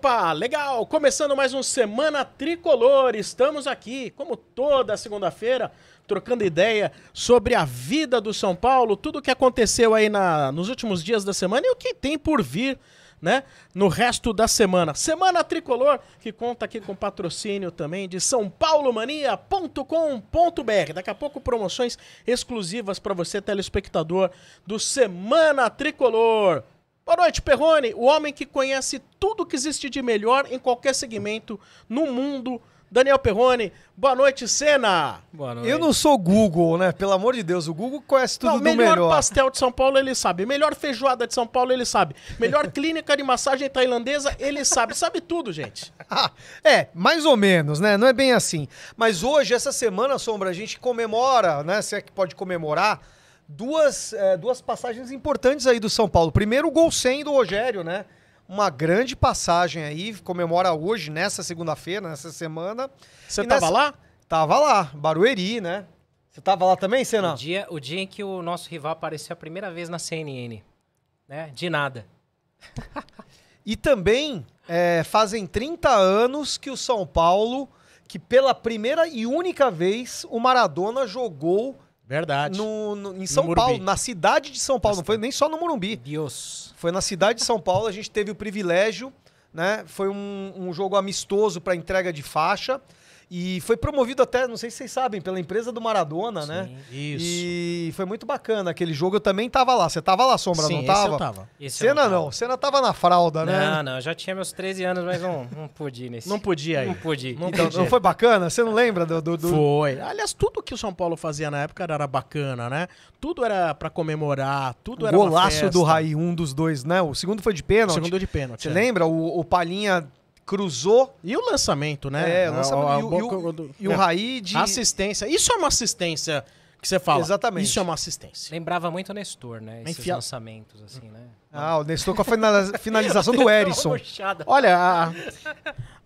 Opa, legal! Começando mais um Semana Tricolor. Estamos aqui, como toda segunda-feira, trocando ideia sobre a vida do São Paulo, tudo o que aconteceu aí na, nos últimos dias da semana e o que tem por vir, né, no resto da semana. Semana Tricolor, que conta aqui com patrocínio também de sãopaulomania.com.br. Daqui a pouco promoções exclusivas para você, telespectador do Semana Tricolor. Boa noite, Perrone, o homem que conhece tudo que existe de melhor em qualquer segmento no mundo. Daniel Perrone, boa noite, Senna. Boa noite. Eu não sou Google, né? Pelo amor de Deus, o Google conhece tudo Não, do melhor, melhor. pastel de São Paulo ele sabe, melhor feijoada de São Paulo ele sabe, melhor clínica de massagem tailandesa ele sabe, sabe tudo, gente. Ah, é, mais ou menos, né? Não é bem assim. Mas hoje, essa semana, Sombra, a gente comemora, né? Se é que pode comemorar, duas, é, duas passagens importantes aí do São Paulo. Primeiro, o gol 100 do Rogério, né? Uma grande passagem aí, comemora hoje, nessa segunda-feira, nessa semana. Você E tava nessa- lá? Tava lá, Barueri, né? Você tava lá também, Senna? O dia, o dia em que o nosso rival apareceu a primeira vez na CNN. Né? De nada. E também é, fazem 30 anos que o São Paulo, que pela primeira e única vez o Maradona jogou Verdade. no, no- em São Morumbi. Paulo, na cidade de São Paulo. Não foi nem só no Morumbi. Deus. Foi na cidade de São Paulo, a gente teve o privilégio, né? Foi um, um jogo amistoso para entrega de faixa. E foi promovido até, não sei se vocês sabem, pela empresa do Maradona, né? Isso. E foi muito bacana aquele jogo. Eu também tava lá. Você tava lá, Sombra, Sim, não esse tava? eu tava. Esse eu Cena tava. não, Cena tava na fralda, né? Não, não, eu já tinha meus 13 anos, mas não, não pude ir nesse. Não podia ir. Não pude ir. Não Então, podia. não foi bacana? Você não lembra do. do- do- Foi. Aliás, tudo que o São Paulo fazia na época era bacana, né? Tudo era pra comemorar, tudo o era golaço do Raí, um dos dois, né? O segundo foi de pênalti. Segundo de pênalti. Você é. lembra? O, o Palhinha cruzou. E o lançamento, né? É, o lançamento. E, o- do- e o é. Raí de. Assistência. Isso é uma assistência que você fala. Exatamente. Isso é uma assistência. Lembrava muito o Nestor, né? Esses Enfia- lançamentos, assim, né? Ah, o Nestor com a finaliza- finalização do Erisson. Olha, a-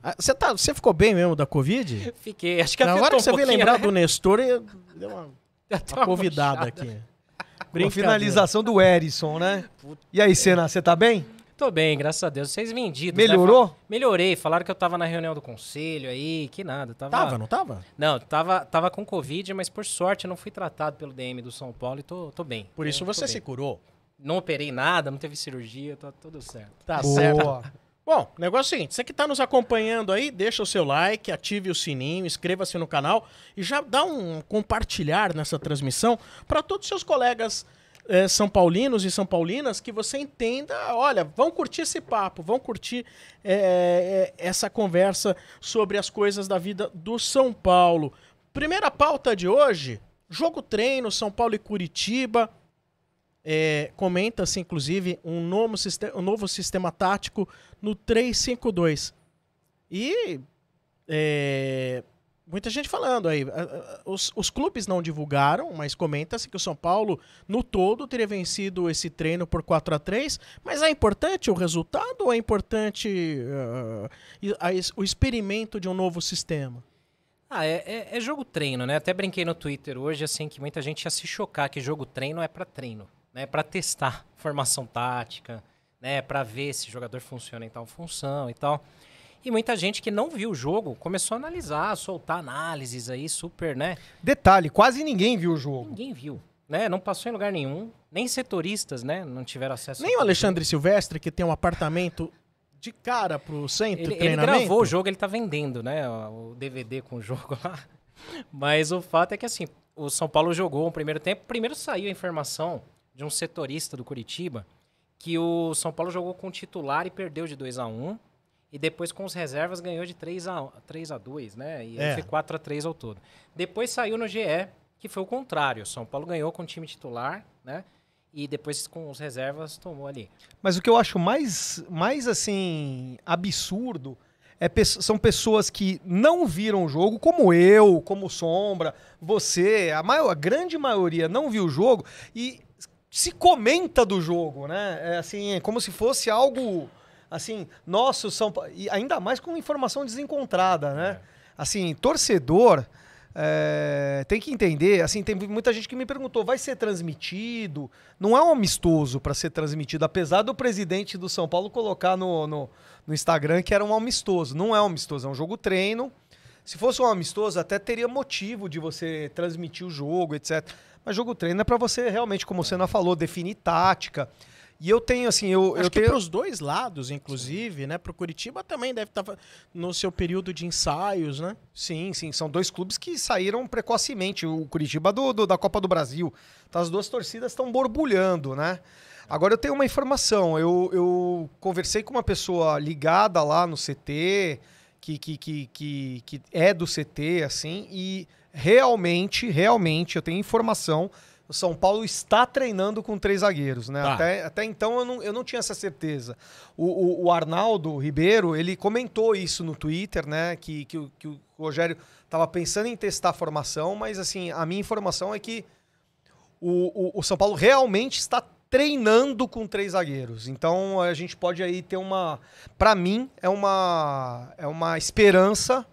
a- você tá, você ficou bem mesmo da Covid? Fiquei, acho que Na hora que um você veio pouquinho, lembrar né? do Nestor, eu- deu uma, uma convidada aqui. Com a Brincadeira. finalização do Erisson, né? E aí, Senna, você tá bem? Tô bem, graças a Deus. Vocês vendidos. Melhorou? Né? Fal- Melhorei. Falaram que eu tava na reunião do conselho aí, que nada. Tava, Tava, não tava? Não, tava, tava com Covid, mas por sorte eu não fui tratado pelo DM do São Paulo e tô, tô bem. Por isso Tô- você se curou. Não operei nada, não teve cirurgia, tá tudo certo. Tá Boa. certo. Bom, o negócio é o seguinte, você que tá nos acompanhando aí, deixa o seu like, ative o sininho, inscreva-se no canal e já dá um compartilhar nessa transmissão para todos os seus colegas eh, são paulinos e são paulinas que você entenda, olha, vão curtir esse papo, vão curtir eh, eh, essa conversa sobre as coisas da vida do São Paulo. Primeira pauta de hoje, jogo treino, São Paulo e Curitiba. É, Comenta-se, inclusive, um novo, siste- um novo sistema tático no 352. E é, muita gente falando aí. a- a- Os, os clubes não divulgaram, mas comenta-se que o São Paulo, no todo, teria vencido esse treino por 4 a 3 Mas é importante o resultado ou é importante e- a es- o experimento de um novo sistema? Ah, é, é- é jogo treino, né? Até brinquei no Twitter hoje, assim, que muita gente ia se chocar que jogo treino é pra treino, né? Pra testar formação tática, né? Pra ver se o jogador funciona em tal função e tal. E muita gente que não viu o jogo começou a analisar, soltar análises aí super, né? Detalhe, quase ninguém viu o jogo. Ninguém viu, né? Não passou em lugar nenhum. Nem setoristas, né? Não tiveram acesso. Nem o Alexandre Silvestre, que tem um apartamento de cara pro centro Ele, de ele treinamento. gravou o jogo, ele tá vendendo, né? O DVD com o jogo lá. Mas o fato é que, assim, o São Paulo jogou um primeiro tempo. Primeiro saiu a informação de um setorista do Curitiba que o São Paulo jogou com o titular e perdeu de 2 a 1 E depois, com os reservas, ganhou de 3 a 3 a 2 né? E aí É. foi 4 a 3 ao todo. Depois saiu no GE, que foi o contrário. O São Paulo ganhou com o time titular, né? E depois, com os reservas, tomou ali. Mas o que eu acho mais, mais assim, absurdo é são pessoas que não viram o jogo, como eu, como Sombra, você, a, maior, a grande maioria não viu o jogo e se comenta do jogo, né? É assim, é como se fosse algo assim, nosso São Paulo, e ainda mais com informação desencontrada, né? Assim, torcedor É, tem que entender, assim, tem muita gente que me perguntou, vai ser transmitido? Não é um amistoso para ser transmitido, apesar do presidente do São Paulo colocar no, no, no, Instagram que era um amistoso. Não é um amistoso, é um jogo treino. Se fosse um amistoso, até teria motivo de você transmitir o jogo, etc. Mas jogo treino é para você realmente, como você não falou, definir tática. E eu tenho, assim, eu, Acho eu que tenho. para os dois lados, inclusive, né? Para o Curitiba também deve estar tá no seu período de ensaios, né? Sim, sim. São dois clubes que saíram precocemente. O Curitiba do, do da Copa do Brasil. Então as duas torcidas estão borbulhando, né? Agora eu tenho uma informação. Eu, eu conversei com uma pessoa ligada lá no CT, que, que, que, que, que é do CT, assim, e realmente, realmente, eu tenho informação o São Paulo está treinando com três zagueiros, né? Tá. Até, até então eu não, eu não tinha essa certeza. O, o, o, Arnaldo Ribeiro, ele comentou isso no Twitter, né? Que, que, que o Rogério estava pensando em testar a formação, mas assim, a minha informação é que o, o, o São Paulo realmente está treinando com três zagueiros. Então a gente pode aí ter uma. Para mim, é uma, é uma esperança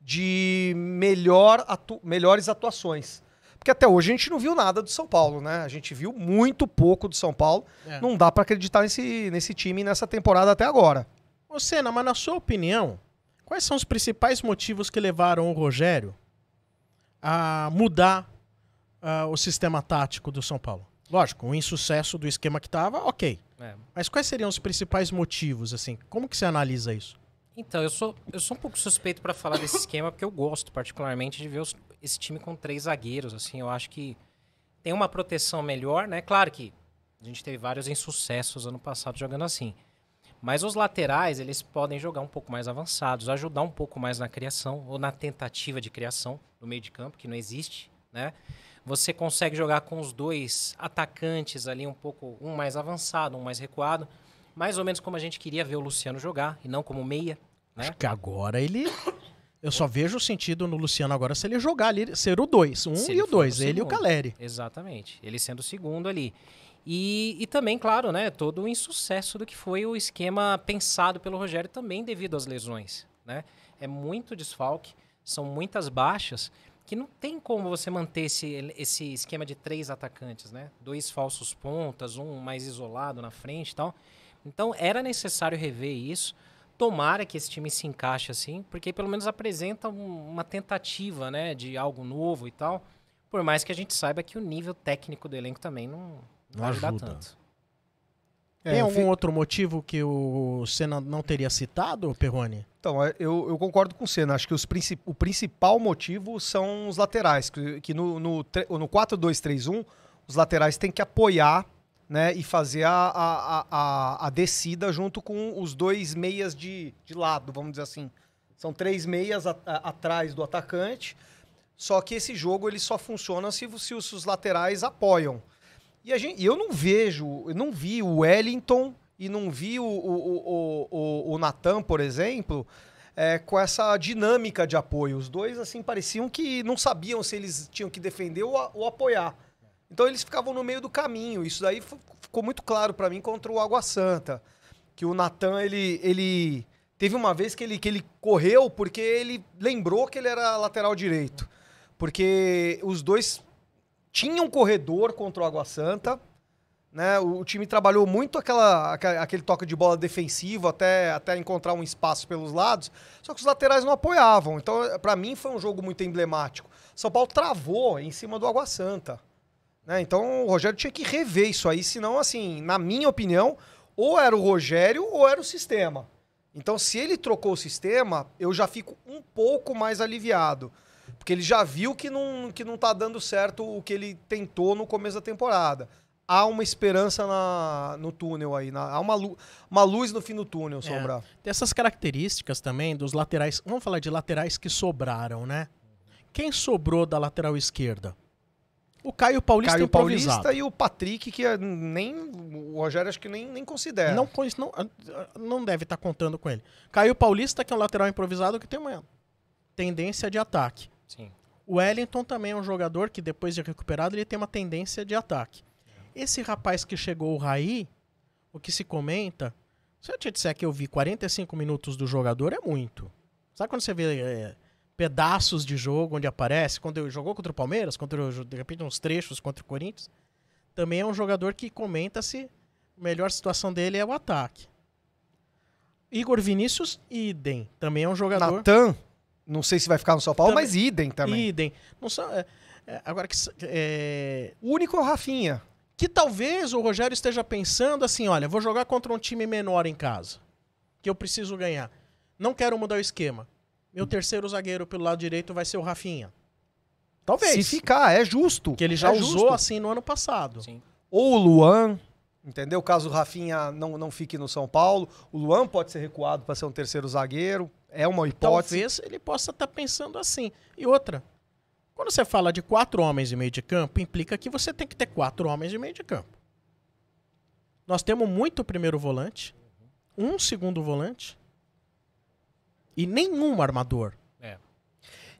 de melhor atu, melhores atuações. Porque até hoje a gente não viu nada do São Paulo, né? A gente viu muito pouco do São Paulo. É. Não dá para acreditar nesse, nesse time nessa temporada até agora. Ô Senna, mas na sua opinião, quais são os principais motivos que levaram o Rogério a mudar uh, o sistema tático do São Paulo? Lógico, o insucesso do esquema que estava, ok. É. Mas quais seriam os principais motivos, assim? Como que você analisa isso? Então, eu sou, eu sou um pouco suspeito para falar desse esquema, porque eu gosto particularmente de ver os, esse time com três zagueiros. Assim, eu acho que tem uma proteção melhor, né? Claro que a gente teve vários insucessos ano passado jogando assim. Mas os laterais, eles podem jogar um pouco mais avançados, ajudar um pouco mais na criação, ou na tentativa de criação no meio de campo, que não existe, né? Você consegue jogar com os dois atacantes ali um pouco, um mais avançado, um mais recuado mais ou menos como a gente queria ver o Luciano jogar, e não como meia. Né? Acho que agora ele. Eu só vejo o sentido no Luciano agora se ele jogar ali, ser o dois, um se e o dois, ele e o Caleri. Exatamente, ele sendo o segundo ali. E, e também, claro, né, todo o insucesso do que foi o esquema pensado pelo Rogério também devido às lesões. Né? É muito desfalque, são muitas baixas, que não tem como você manter esse, esse esquema de três atacantes, né? Dois falsos pontas, um mais isolado na frente e tal. Então era necessário rever isso. Tomara que esse time se encaixe assim, porque pelo menos apresenta um, uma tentativa, né, de algo novo e tal. Por mais que a gente saiba que o nível técnico do elenco também não, não ajuda. ajuda tanto. É, Tem algum outro motivo que o Senna não teria citado, Perrone? Então, é, eu, eu concordo com o Senna. Acho que os princip, o principal motivo são os laterais. Que, que no, no, no 4-2-3-1, os laterais têm que apoiar né, e fazer a, a, a, a, descida junto com os dois meias de, de lado, vamos dizer assim. São três meias a, a, atrás do atacante, só que esse jogo ele só funciona se, se os, os laterais apoiam. E a gente, eu não vejo, eu não vi o Wellington e não vi o, o, o, o, o Natan, por exemplo, é, com essa dinâmica de apoio. Os dois assim pareciam que não sabiam se eles tinham que defender ou, ou apoiar. Então eles ficavam no meio do caminho. Isso daí ficou muito claro para mim contra o Água Santa. Que o Natan, ele, ele. Teve uma vez que ele, que ele correu porque ele lembrou que ele era lateral direito. Porque os dois tinham corredor contra o Água Santa. Né? O, time trabalhou muito aquela, aquele toque de bola defensivo até, até encontrar um espaço pelos lados, só que os laterais não apoiavam. Então, para mim, foi um jogo muito emblemático. São Paulo travou em cima do Água Santa. Né? Então o Rogério tinha que rever isso aí, senão, assim, na minha opinião, ou era o Rogério ou era o sistema. Então, se ele trocou o sistema, eu já fico um pouco mais aliviado. Porque ele já viu que não, que não tá dando certo o que ele tentou no começo da temporada. Há uma esperança na, no túnel aí. Na, há uma, lu, uma luz no fim do túnel, é. Sombra. Tem essas características também dos laterais. Vamos falar de laterais que sobraram, né? Quem sobrou da lateral esquerda? O Caio Paulista Caio Paulista e o Patrick, que é nem. O Rogério acho que nem, nem considera. Não, não, não deve estar tá contando com ele. Caio Paulista, que é um lateral improvisado que tem uma tendência de ataque. Sim. O Wellington também é um jogador que, depois de recuperado, ele tem uma tendência de ataque. Esse rapaz que chegou, o Raí, o que se comenta. Se eu te disser que eu vi 45 minutos do jogador, é muito. Sabe quando você vê é, pedaços de jogo onde aparece. Quando ele jogou contra o Palmeiras, contra o- de repente uns trechos contra o Corinthians. Também é um jogador que comenta se a melhor situação dele é o ataque. Igor Vinícius, idem. Também é um jogador. Natan, não sei se vai ficar no São Paulo, Também- mas idem também. Idem. Não são, é, é, agora que, é, O único é o Rafinha. que talvez o Rogério esteja pensando assim, olha, vou jogar contra um time menor em casa, que eu preciso ganhar. Não quero mudar o esquema. Meu terceiro zagueiro pelo lado direito vai ser o Rafinha. Talvez. Se ficar, é justo. Que ele já é usou justo. assim no ano passado. Sim. Ou o Luan, entendeu? Caso o Rafinha não, não fique no São Paulo. O Luan pode ser recuado para ser um terceiro zagueiro. É uma hipótese. Talvez ele possa estar pensando assim. E outra, quando você fala de quatro homens de meio de campo, implica que você tem que ter quatro homens de meio de campo. Nós temos muito primeiro volante, um segundo volante e nenhum armador. É.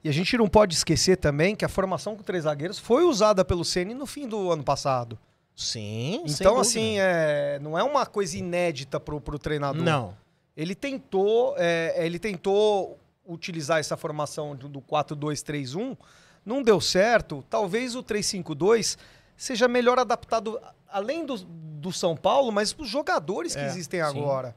E a gente não pode esquecer também que a formação com três zagueiros foi usada pelo Ceni no fim do ano passado. Sim, Então, assim, é, não é uma coisa inédita pro, pro treinador. Não. Ele tentou, é, ele tentou utilizar essa formação do, do 4-2-3-1, não deu certo. Talvez o 3-5-2 seja melhor adaptado, além do, do São Paulo, mas para os jogadores que É, existem sim. agora.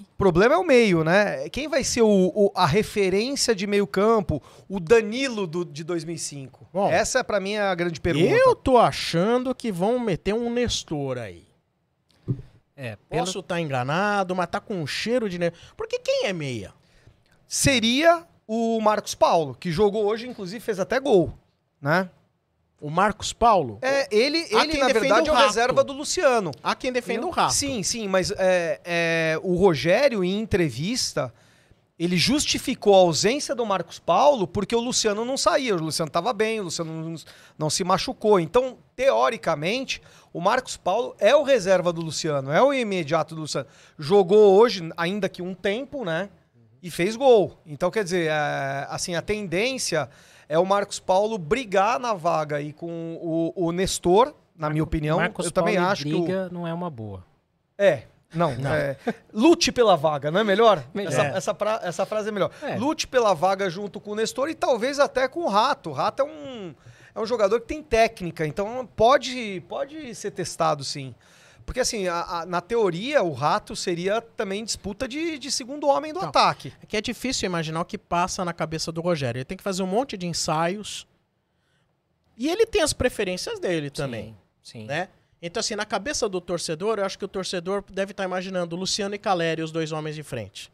O problema é o meio, né? Quem vai ser o- o- a referência de meio campo? O Danilo do- de 2005. Bom, Essa, para mim, é a grande pergunta. Eu tô achando que vão meter um Nestor aí. É, pelo, Posso estar enganado, mas tá com um cheiro de... Porque quem é meia? Seria o Marcos Paulo, que jogou hoje, inclusive fez até gol, né? O Marcos Paulo? É, ele, ele quem na verdade, o é o reserva do Luciano. Há quem defenda o rato. Sim, sim, mas é, é, o Rogério, em entrevista, ele justificou a ausência do Marcos Paulo porque o Luciano não saía. O Luciano estava bem, o Luciano não, não se machucou. Então, teoricamente, o Marcos Paulo é o reserva do Luciano, é o imediato do Luciano. Jogou hoje, ainda que um tempo, né? E fez gol. Então, quer dizer, é, assim, a tendência é o Marcos Paulo brigar na vaga aí com o, o Nestor, na minha opinião. Marcos Eu também Paulo e acho que o, briga não é uma boa. é, não. Não. é, lute pela vaga, não é melhor? Melhor. Essa, É. essa, pra- essa frase é melhor. É. Lute pela vaga junto com o Nestor e talvez até com o Rato. O Rato é um, é um jogador que tem técnica, então pode, pode ser testado sim. Porque assim, a- a- na teoria, o Rato seria também disputa de, de segundo homem do Não. ataque. É que é difícil imaginar o que passa na cabeça do Rogério. Ele tem que fazer um monte de ensaios. E ele tem as preferências dele também, Sim. sim. né? Então, assim, na cabeça do torcedor, eu acho que o torcedor deve estar imaginando Luciano e Caleri, os dois homens de frente.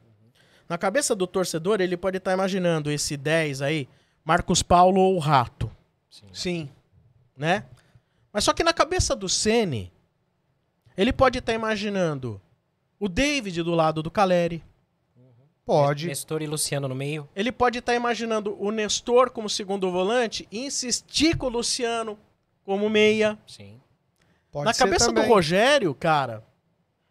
Na cabeça do torcedor, ele pode estar imaginando esse 10 aí, Marcos Paulo ou Rato, sim. Sim. né? Mas só que na cabeça do Ceni, ele pode estar imaginando o David do lado do Caleri. Pode. Nestor e Luciano no meio. Ele pode estar imaginando o Nestor como segundo volante e insistir com o Luciano como meia. Sim. Pode Na ser cabeça também. do Rogério, cara,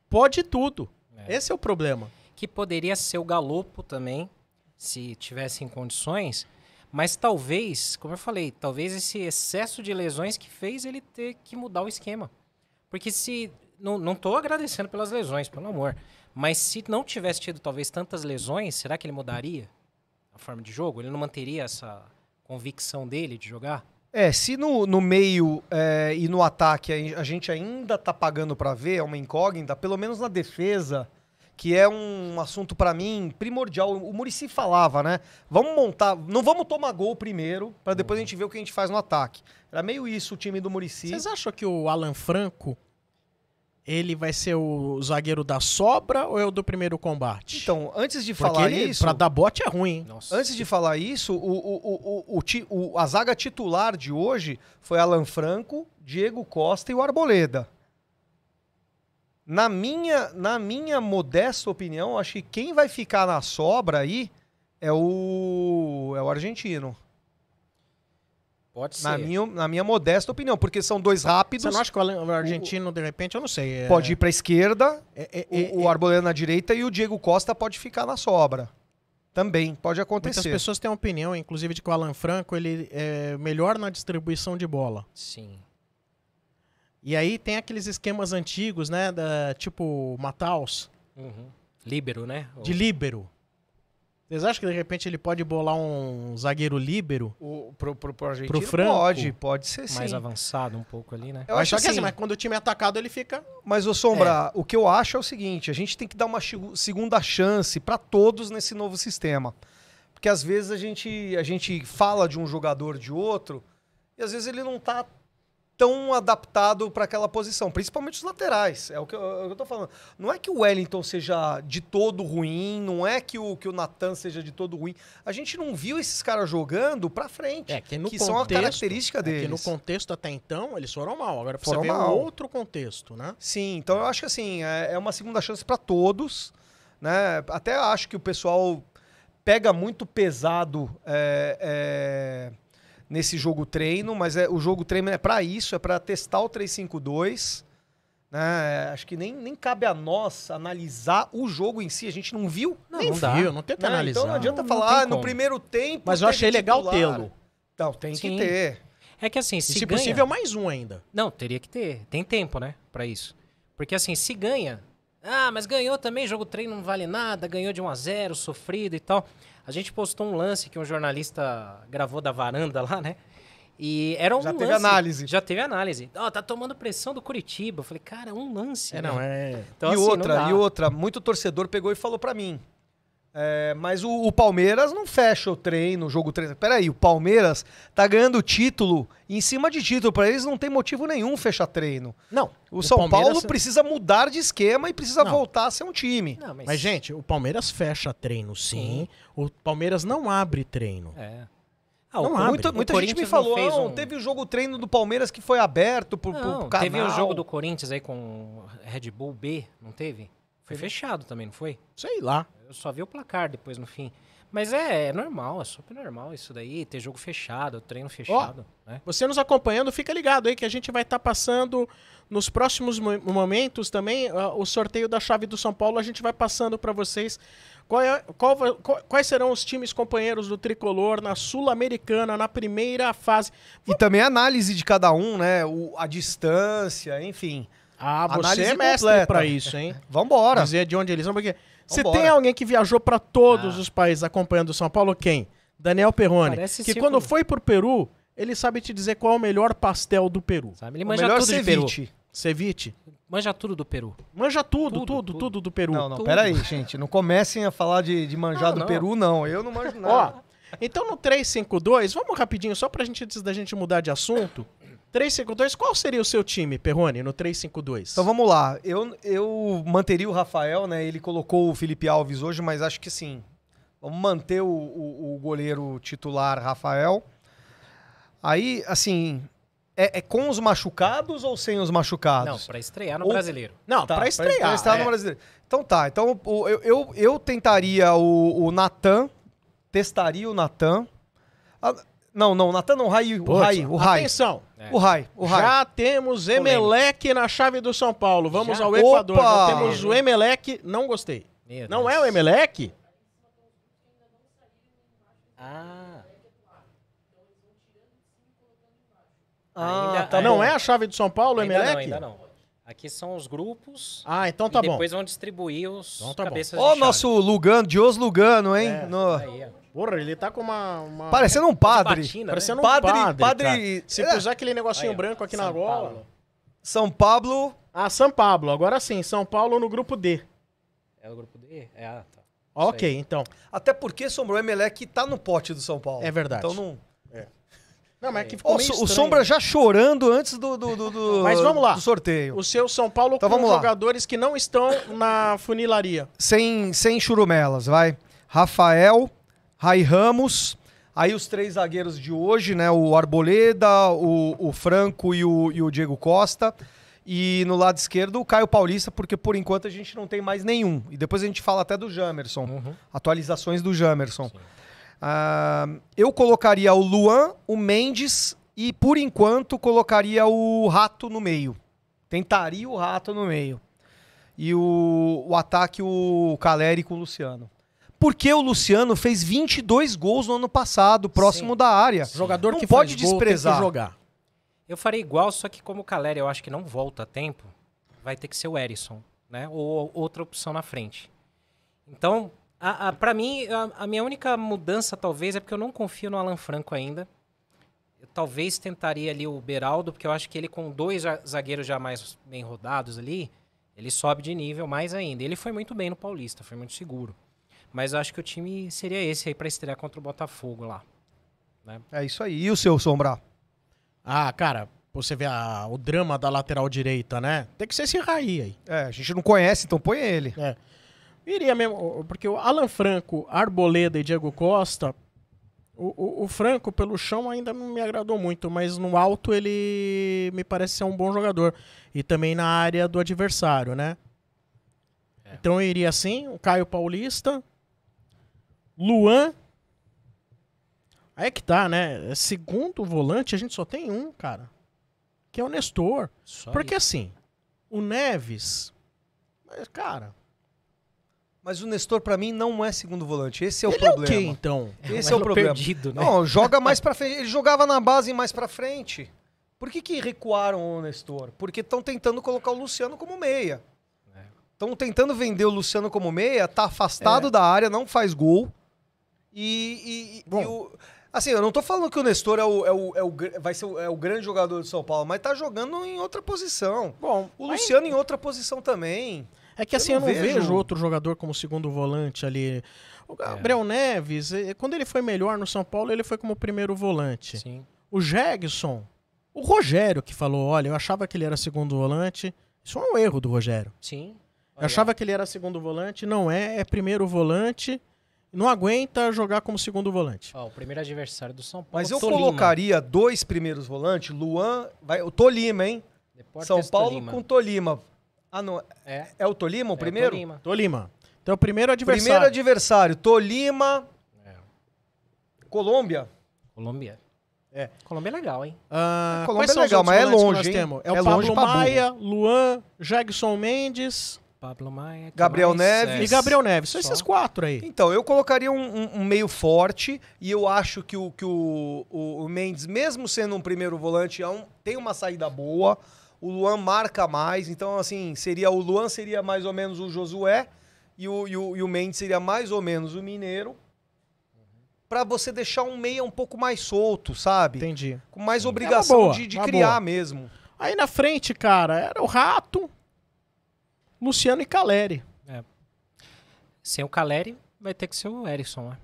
pode tudo. É. Esse é o problema. Que poderia ser o Galopo também, se tivesse em condições. Mas talvez, como eu falei, talvez esse excesso de lesões que fez ele ter que mudar o esquema. Porque se. Não, não tô agradecendo pelas lesões, pelo amor. Mas se não tivesse tido talvez tantas lesões, será que ele mudaria a forma de jogo? Ele não manteria essa convicção dele de jogar? É, se no, no meio é, e no ataque a a gente ainda tá pagando pra ver, é uma incógnita, pelo menos na defesa, que é um assunto pra mim primordial. O Murici falava, né? Vamos montar, não vamos tomar gol primeiro, pra depois a gente ver o que a gente faz no ataque. Era meio isso o time do Murici. Vocês acham que o Alan Franco ele vai ser o zagueiro da sobra ou é o do primeiro combate? Então, antes de Porque falar ele, isso, pra dar bote é ruim, hein? Nossa. antes de falar isso, o, o, o, o- a zaga titular de hoje foi Alan Franco, Diego Costa e o Arboleda. Na minha, na minha modesta opinião, acho que quem vai ficar na sobra aí é o, é o argentino. Pode ser. Na minha, na minha modesta opinião, porque são dois rápidos. Você não acha que o Alan- o argentino, de repente, eu não sei. é- Pode ir para esquerda, é- é- o, é- o Arboleda na direita e o Diego Costa pode ficar na sobra. Também pode Muitas acontecer. pessoas têm uma opinião, inclusive, de que o Alan Franco ele é melhor na distribuição de bola. Sim. E aí tem aqueles esquemas antigos, né? Da, tipo Mataus, Uhum. Líbero, né? de líbero. Vocês acham que de repente ele pode bolar um zagueiro líbero? O, pro, pro, pro argentino Franco? pode, pode ser sim. Mais avançado um pouco ali, né? Eu mas acho que assim, assim, mas quando o time é atacado, ele fica. Mas, ô Sombra, o que eu acho é o seguinte: a gente tem que dar uma segunda chance pra todos nesse novo sistema. Porque às vezes a gente, a gente fala de um jogador de outro e às vezes ele não tá tão adaptado para aquela posição, principalmente os laterais. É o que, eu, é eu tô falando. Não é que o Wellington seja de todo ruim, não é que o, que o Natan seja de todo ruim. A gente não viu esses caras jogando pra frente. É, que no que contexto, são a característica é que deles. no contexto até então, eles foram mal. Agora vê mal. um outro contexto, né? Sim, então eu acho que assim, é é uma segunda chance para todos, né? Até acho que o pessoal pega muito pesado é, é, nesse jogo treino, mas é, o jogo treino é para isso, é para testar o 352. Né? Acho que nem, nem cabe a nós analisar o jogo em si, a gente não viu. Não, Nem não dá. viu, não tem que né? analisar. Então não adianta Não- falar, não ah, no primeiro tempo. Mas eu achei legal titular. tê-lo. Não, tem Sim. que ter. É que assim, E, se, se ganha... possível, mais um ainda. Não, teria que ter. Tem tempo, né, Pra isso. Porque assim, se ganha, ah, mas ganhou também, jogo treino não vale nada, ganhou de 1 a 0, sofrido e tal. A gente postou um lance que um jornalista gravou da varanda lá, né? E era um Já lance. teve análise. Já teve análise. Ó, tá tomando pressão do Curitiba. Eu falei, cara, um lance. É, né? não, é. Então, e assim, outra, e outra, muito torcedor pegou e falou pra mim. É, mas o, o Palmeiras não fecha o treino, o jogo treino. Peraí, o Palmeiras tá ganhando título em cima de título. Pra eles não tem motivo nenhum fechar treino. Não. O, São Palmeiras- Paulo precisa mudar de esquema e precisa Não. voltar a ser um time. Não, mas, Mas, gente, o Palmeiras fecha treino, sim. O Palmeiras não abre treino. É. Ah, Não o- abre. muita o muita gente me falou, não um- teve o jogo treino do Palmeiras que foi aberto pro, pro- Não, pro canal. teve o jogo do Corinthians aí com Red Bull B, não teve? Foi fechado também, não foi? Sei lá. Eu só vi o placar depois no fim. Mas é, é normal, é super normal isso daí, ter jogo fechado, treino fechado, né? Você nos acompanhando, fica ligado aí que a gente vai estar passando nos próximos mo- momentos também ah, o sorteio da chave do São Paulo. A gente vai passando para vocês qual é- qual qual- quais serão os times companheiros do tricolor na Sul-Americana na primeira fase. E também a análise de cada um, né? O- a distância, enfim. Ah, você Análise é mestre para isso, hein? Vambora. Dizer de onde eles são, porque se tem alguém que viajou para todos Ah. os países acompanhando o São Paulo, quem? Daniel Perrone. Parece que quando foi pro Peru, ele sabe te dizer qual é o melhor pastel do Peru. Sabe? Ele O manja melhor tudo de Peru. ceviche. Ceviche. Manja tudo do Peru. Manja tudo, tudo, Tudo, tudo, tudo. do Peru. Não, não, Tudo. peraí, gente. Não comecem a falar de, de manjar Não, do não. Peru, não. Eu não manjo Ó, nada. Então no 352, vamos rapidinho, só pra gente, antes da gente mudar de assunto. 352, qual seria o seu time, Perrone, no 352? Então vamos lá. Eu, eu manteria o Rafael, né? Ele colocou o Felipe Alves hoje, mas acho que sim. Vamos manter o, o- o goleiro titular Rafael. Aí, assim, é, é com os machucados ou sem os Não, machucados? pra estrear no Ou- brasileiro. Não, Tá, pra estrear. Pra estrear no é. brasileiro. Então tá. Então o- eu, eu, eu tentaria o, o Natan, testaria o Natan. Ah, não, não, o Natan não, o Rai, o Rai, o Rai. Atenção, É. O Rai, o Rai. já temos Emelec na chave do São Paulo. Vamos Já? ao Equador. Opa! Já temos o Emelec, não gostei. Meu Não Deus. é o Emelec? Ah, Ah, tá não bom. é a chave do São Paulo, o ainda Emelec? não, ainda não. Aqui são os grupos Ah, então tá e bom. depois vão distribuir os Então tá cabeças Ó o nosso Lugano, Dios Lugano, hein? É, No- Aí. Porra, ele tá com uma... uma- Parecendo um padre. batina, né? Parecendo um Padre- padre, padre-. Se é. puser aquele negocinho Aí, branco aqui na São gola... Paulo. São Pablo. Ah, São Paulo. Agora sim, São Paulo no grupo D. É o grupo D? É, ah, tá. Ok, então. Até porque Sombra o Emelec tá no pote do São Paulo. É verdade. Então não. Não, mas é que ficou Ó, meio o. Sombra já chorando antes do, do, do, do- Mas vamos lá. do sorteio. O seu São Paulo Então com vamos lá. jogadores que não estão na funilaria. Sem, sem churumelas, vai. Rafael, Rai Ramos. Aí os três zagueiros de hoje, né? O Arboleda, o, o Franco e o, e o Diego Costa. E no lado esquerdo o Caio Paulista, porque por enquanto a gente não tem mais nenhum. E depois a gente fala até do Jamerson. Uhum. Atualizações do Jamerson. Ah, eu colocaria o Luan, o Mendes e, por enquanto, colocaria o Rato no meio. Tentaria o Rato no meio. E o, o ataque, o Caleri com o Luciano. Porque o Luciano fez 22 gols no ano passado, próximo Sim. da área. Jogador Não que pode faz gol, desprezar. Que jogar. Eu faria igual, só que como o Caleri eu acho que não volta a tempo, vai ter que ser o Erisson, né? Ou outra opção na frente. Então, A, a, pra mim, a, a minha única mudança, talvez, é porque eu não confio no Alan Franco ainda. Eu talvez tentaria ali o Beraldo, porque eu acho que ele com dois za- zagueiros já mais bem rodados ali, ele sobe de nível mais ainda. Ele foi muito bem no Paulista, foi muito seguro. Mas eu acho que o time seria esse aí pra estrear contra o Botafogo lá. É isso aí. E o seu, Sombra? Ah, cara, você vê a- o drama da lateral direita, né? Tem que ser esse Raí aí. É, a gente não conhece, então põe ele. É. Iria mesmo, porque o Alan Franco, Arboleda e Diego Costa, o, o- o Franco pelo chão ainda não me agradou muito, mas no alto ele me parece ser um bom jogador. E também na área do adversário, né? É. Então eu iria assim, o Caio Paulista, Luan. Aí é que tá, né? Segundo volante, a gente só tem um, cara. Que é o Nestor. Só Porque isso. assim, o Neves. Mas, cara, Mas o Nestor, pra mim, não é segundo volante. Esse é o ele é o problema. quê, então? Esse é o elo problema. perdido, né? Não, joga mais pra frente. Ele jogava na base mais pra frente. Por que, que recuaram o Nestor? Porque estão tentando colocar o Luciano como meia. É. Estão tentando vender o Luciano como meia, tá afastado É. da área, não faz gol. E, e- Bom. e o- assim, eu não tô falando que o Nestor é o, é o- é o vai ser o, é o grande jogador de São Paulo, mas tá jogando em outra posição. Bom, O mas Luciano em outra posição também. É que assim, eu eu não não vejo... vejo outro jogador como segundo volante ali. O Gabriel Neves, eh, quando ele foi melhor no São Paulo, ele foi como primeiro volante. Sim. O Jegson, o Rogério que falou, olha, eu achava que ele era segundo volante. Isso é um erro do Rogério. Sim. Eu achava que ele era segundo volante, não é, é primeiro volante. Não aguenta jogar como segundo volante. Ó, o primeiro adversário do São Paulo. Mas eu Tolima. colocaria dois primeiros volantes, Luan, vai, o Tolima, hein? Deportes São Paulo Tolima. com Tolima. Ah, não. É. É o Tolima o é primeiro? Tolima. Tolima. Então, o primeiro adversário. Primeiro adversário, Tolima, É. Colômbia. Colômbia. É. Colômbia é legal, hein? Ah, Colômbia é são os legal, mas é longe, hein? temos? É, É o longe Pablo. Maia, Luan, Jagson Mendes Pablo Maia. Gabriel mais? Neves. e Gabriel Neves. São Só. esses quatro aí. Então, eu colocaria um, um- um meio forte e eu acho que o, que o, o, o Mendes, mesmo sendo um primeiro volante, é um- tem uma saída boa. O Luan marca mais, então assim, seria o Luan seria mais ou menos o Josué e o, e o, e o Mendes seria mais ou menos o Mineiro. Pra você deixar um meia um pouco mais solto, sabe? Entendi. Com mais É obrigação boa, de, de criar boa. mesmo. Aí na frente, cara, era o Rato, Luciano e Caleri. Sem o Caleri, vai ter que ser o Erisson, né?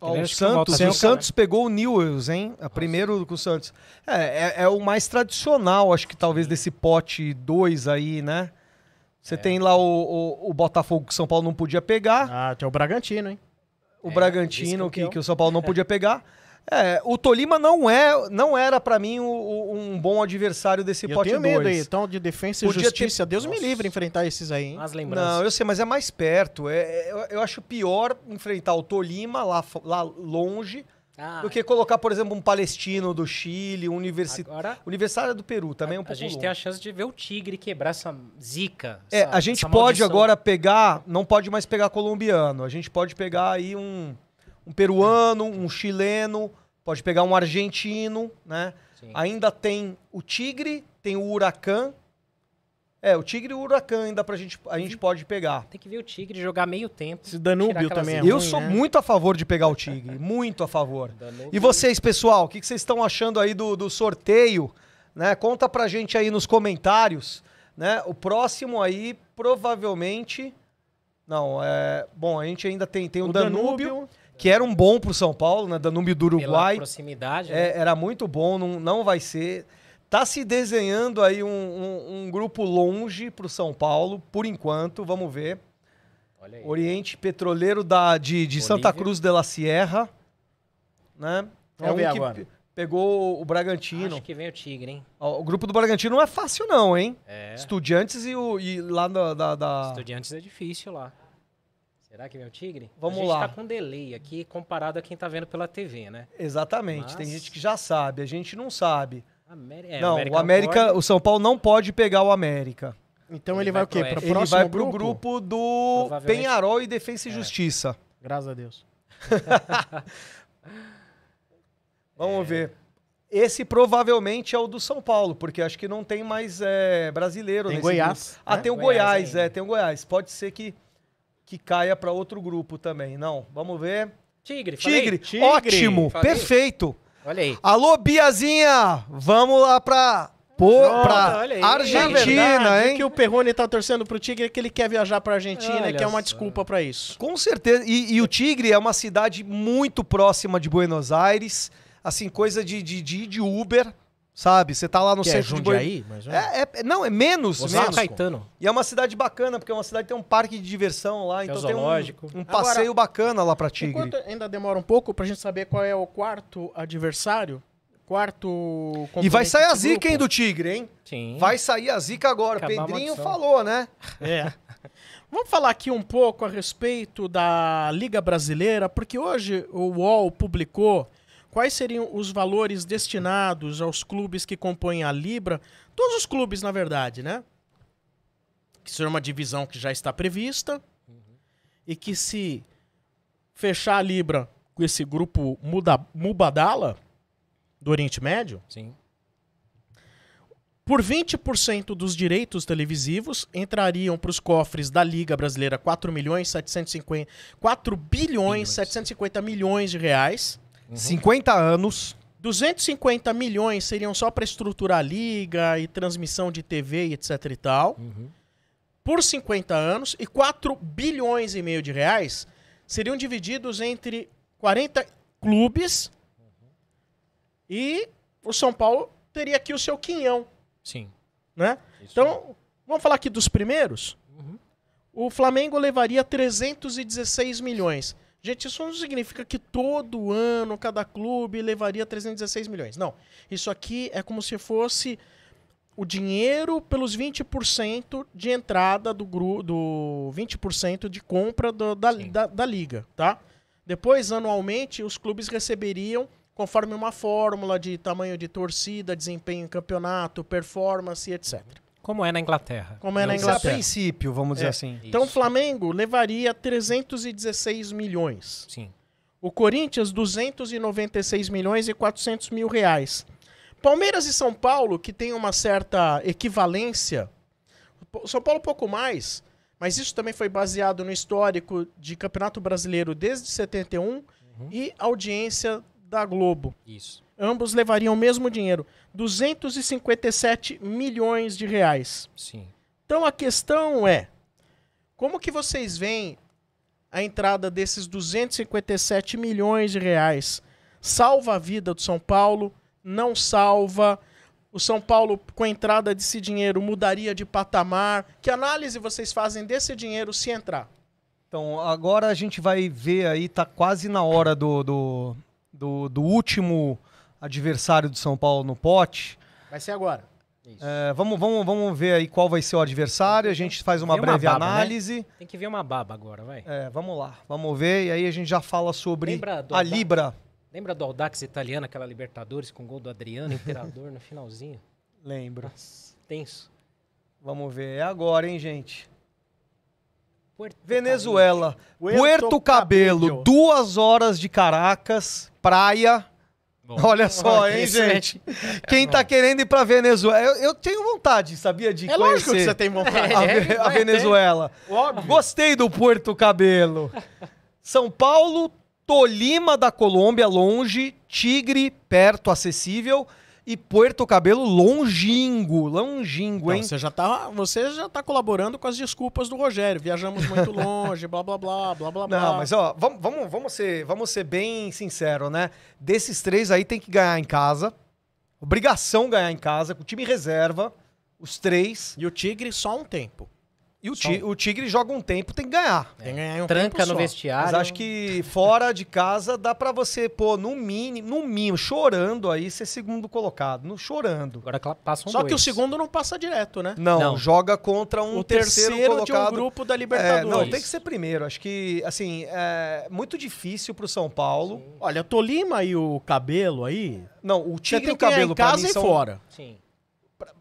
Ó, o Santos, o o Santos pegou o Newells, hein? A primeiro com o Santos. É, é, é o mais tradicional, acho que talvez desse pote 2 aí, né? Você É. tem lá o, o, o Botafogo que o São Paulo não podia pegar, Ah, tem o Bragantino, hein? o É, Bragantino que, que o São Paulo não podia pegar. É, o Tolima não, é, não era pra mim o- o- um bom adversário desse E eu pote tenho medo 2. aí, então, de defesa e Podia justiça. ter- Deus me Nossa. livre enfrentar esses aí, hein? As lembranças. Não, eu sei, mas é mais perto. É, é- eu, eu acho pior enfrentar o Tolima lá, lá longe Ah, do que colocar, por exemplo, um palestino do Chile, um universitário. agora Universitário do Peru também é um a pouco gente longe. tem a chance de ver o Tigre quebrar essa zica. É, essa- a gente pode maldição. agora pegar, não pode mais pegar colombiano, a gente pode pegar aí um, um peruano, um chileno, pode pegar um argentino, né? Sim. Ainda tem o Tigre, tem o Huracan. É, o Tigre e o Huracan ainda pra gente, a gente pode pegar. Tem que ver o Tigre jogar meio tempo. Esse Danúbio também é zica. Eu ruim, sou né? muito a favor de pegar o Tigre, muito a favor. Danúbio. E vocês, pessoal, o que que vocês estão achando aí do, do sorteio? Né? Conta pra gente aí nos comentários. Né? O próximo aí, provavelmente. Não, é. Bom, a gente ainda tem, tem o, O Danúbio, Danúbio, que era um bom pro São Paulo, né? Danúbio do Pela Uruguai. proximidade, né? É, era muito bom, não, não vai ser. Tá se desenhando aí um, um- um grupo longe pro São Paulo, por enquanto, vamos ver. Olha aí. Oriente Petroleiro da, de, de Santa. Cruz de la Sierra. Né? Vamos ver que agora. pe- pegou o Bragantino. Acho que vem o Tigre, hein? Ó, O grupo do Bragantino não é fácil, não, hein? É. Estudiantes e, o, e lá da. da, da- Estudiantes é difícil lá. Será que vem o Tigre? Vamos a gente lá. tá com delay aqui comparado a quem tá vendo pela TV, né? Exatamente. Tem Mas- gente que já sabe, a gente não sabe. Ameri- é, não, o América, pode. o São Paulo não pode pegar o América. Então Ele ele vai vai o quê? pro o Ele próximo vai pro grupo? grupo do Provavelmente- Penharol e Defensa e É. Justiça. Graças a Deus. Vamos É. ver. Esse provavelmente é o do São Paulo, porque acho que não tem mais é, brasileiro Tem nesse Goiás, grupo. Ah, né? tem o Goiás Goiás, é, tem o Goiás. Pode ser que que caia para outro grupo também. Não, vamos ver. Tigre, falei? Tigre, Tigre. ótimo, Falei. perfeito. Olha aí. Alô, Biazinha, vamos lá pô, pra aí. Na Argentina, verdade, hein? o que o Perrone tá torcendo pro Tigre é que ele quer viajar pra Argentina Olha e quer uma só. desculpa pra isso. Com certeza. E, e o Tigre é uma cidade muito próxima de Buenos Aires. Assim, coisa de, de, de, de Uber, sabe? Você tá lá no Que é centro de Buenos Jundiaí, mas é. É, é- não, é menos, Osasco. São menos. Caetano. E é uma cidade bacana, porque é uma cidade que tem um parque de diversão lá, Tem então o tem um, um passeio bacana lá pra Tigre. Enquanto ainda demora um pouco pra gente saber qual é o quarto adversário, quarto E vai sair a zica, grupo. hein, do Tigre, hein? Sim. Vai sair a zica agora. Acabar Pedrinho falou, né? É. Vamos falar aqui um pouco a respeito da Liga Brasileira, porque hoje o UOL publicou quais seriam os valores destinados aos clubes que compõem a Libra. Todos os clubes, na verdade, né? Que será uma divisão que já está prevista. E que se fechar a Libra com esse grupo Muda, Mubadala do Oriente Médio, Sim. por 20% dos direitos televisivos entrariam para os cofres da Liga Brasileira 4 milhões 750 4 bilhões Bilhões. 750 milhões de reais. 50 anos. 250 milhões seriam só para estruturar a liga e transmissão de TV e etc e tal. Uhum. Por 50 anos e 4 bilhões e meio de reais seriam divididos entre 40 clubes e o São Paulo teria aqui o seu quinhão, Sim. né? Isso Então, vamos falar aqui dos primeiros? Uhum. O Flamengo levaria 316 milhões. Gente, isso não significa que todo ano cada clube levaria 316 milhões. Não. Isso aqui é como se fosse o dinheiro pelos 20% de entrada do grupo, do 20% de compra do- da, da, da liga, tá? Depois, anualmente, os clubes receberiam conforme uma fórmula de tamanho de torcida, desempenho em campeonato, performance, etc. Como é na Inglaterra. Como é na é a Inglaterra. princípio, vamos dizer É. assim. Então o. Flamengo levaria 316 milhões. Sim. O Corinthians, 296 milhões e 400 mil reais. Palmeiras e São Paulo, que tem uma certa equivalência. São Paulo um pouco mais, mas isso também foi baseado no histórico de Campeonato Brasileiro desde 71 e audiência da Globo. Isso. Ambos levariam o mesmo dinheiro, 257 milhões de reais. Sim. Então a questão é, como que vocês veem a entrada desses 257 milhões de reais? Salva a vida do São Paulo? Não salva? O São Paulo, com a entrada desse dinheiro, mudaria de patamar? Que análise vocês fazem desse dinheiro se entrar? Então, agora a gente vai ver aí, tá quase na hora do, do, do, do último adversário do São Paulo no pote. Vai ser agora. Isso. É, vamos, vamos, vamos ver aí qual vai ser o adversário. A gente faz uma uma breve baba, né? análise. Tem que ver uma baba agora, vai. É, vamos lá, vamos ver. E aí a gente já fala sobre Lembra do a Aldax? Libra. Lembra do Audax italiano, aquela Libertadores com gol do Adriano, Imperador, no finalzinho? Lembro. Tenso. Vamos ver. É agora, hein, gente? Puerto Venezuela. Puerto Puerto Cabelo. Duas horas de Caracas. Praia. Bom. Olha só, hein, gente? Quem tá querendo ir pra Venezuela? Eu, eu tenho vontade, sabia? De É lógico que você tem vontade. a, É, a vai, Venezuela. Óbvio. Gostei do Puerto Cabelo. São Paulo, Tolima da Colômbia, longe. Tigre, perto, acessível. E Puerto Cabelo, longínquo. Longínquo, Então, hein? você já tá, você já tá colaborando com as desculpas do Rogério. Viajamos muito longe, blá blá blá, blá blá blá. Não, mas ó, vamos, vamos, vamos, ser, vamos ser bem sinceros, né? Desses três aí tem que ganhar em casa. Obrigação ganhar em casa, com o time reserva. Os três. E o Tigre só um tempo. E o, Só ti- o Tigre joga um tempo, tem que ganhar. Tem que ganhar um Tranca tempo no só. vestiário. Mas acho que fora de casa dá pra você, pô, no mínimo, no mínimo, chorando aí, ser segundo colocado. No chorando. Agora cla- passam Só que o dois. segundo não passa direto, né? Não, Não. joga contra um o terceiro, terceiro, de um colocado. grupo da É, Libertadores. não, tem que ser primeiro. Acho que, assim, é muito difícil pro São Paulo. Olha, Tolima e o Cabelo aí, Não, o Tigre tem e o Cabelo, em pra casa mim, e são, fora. Sim.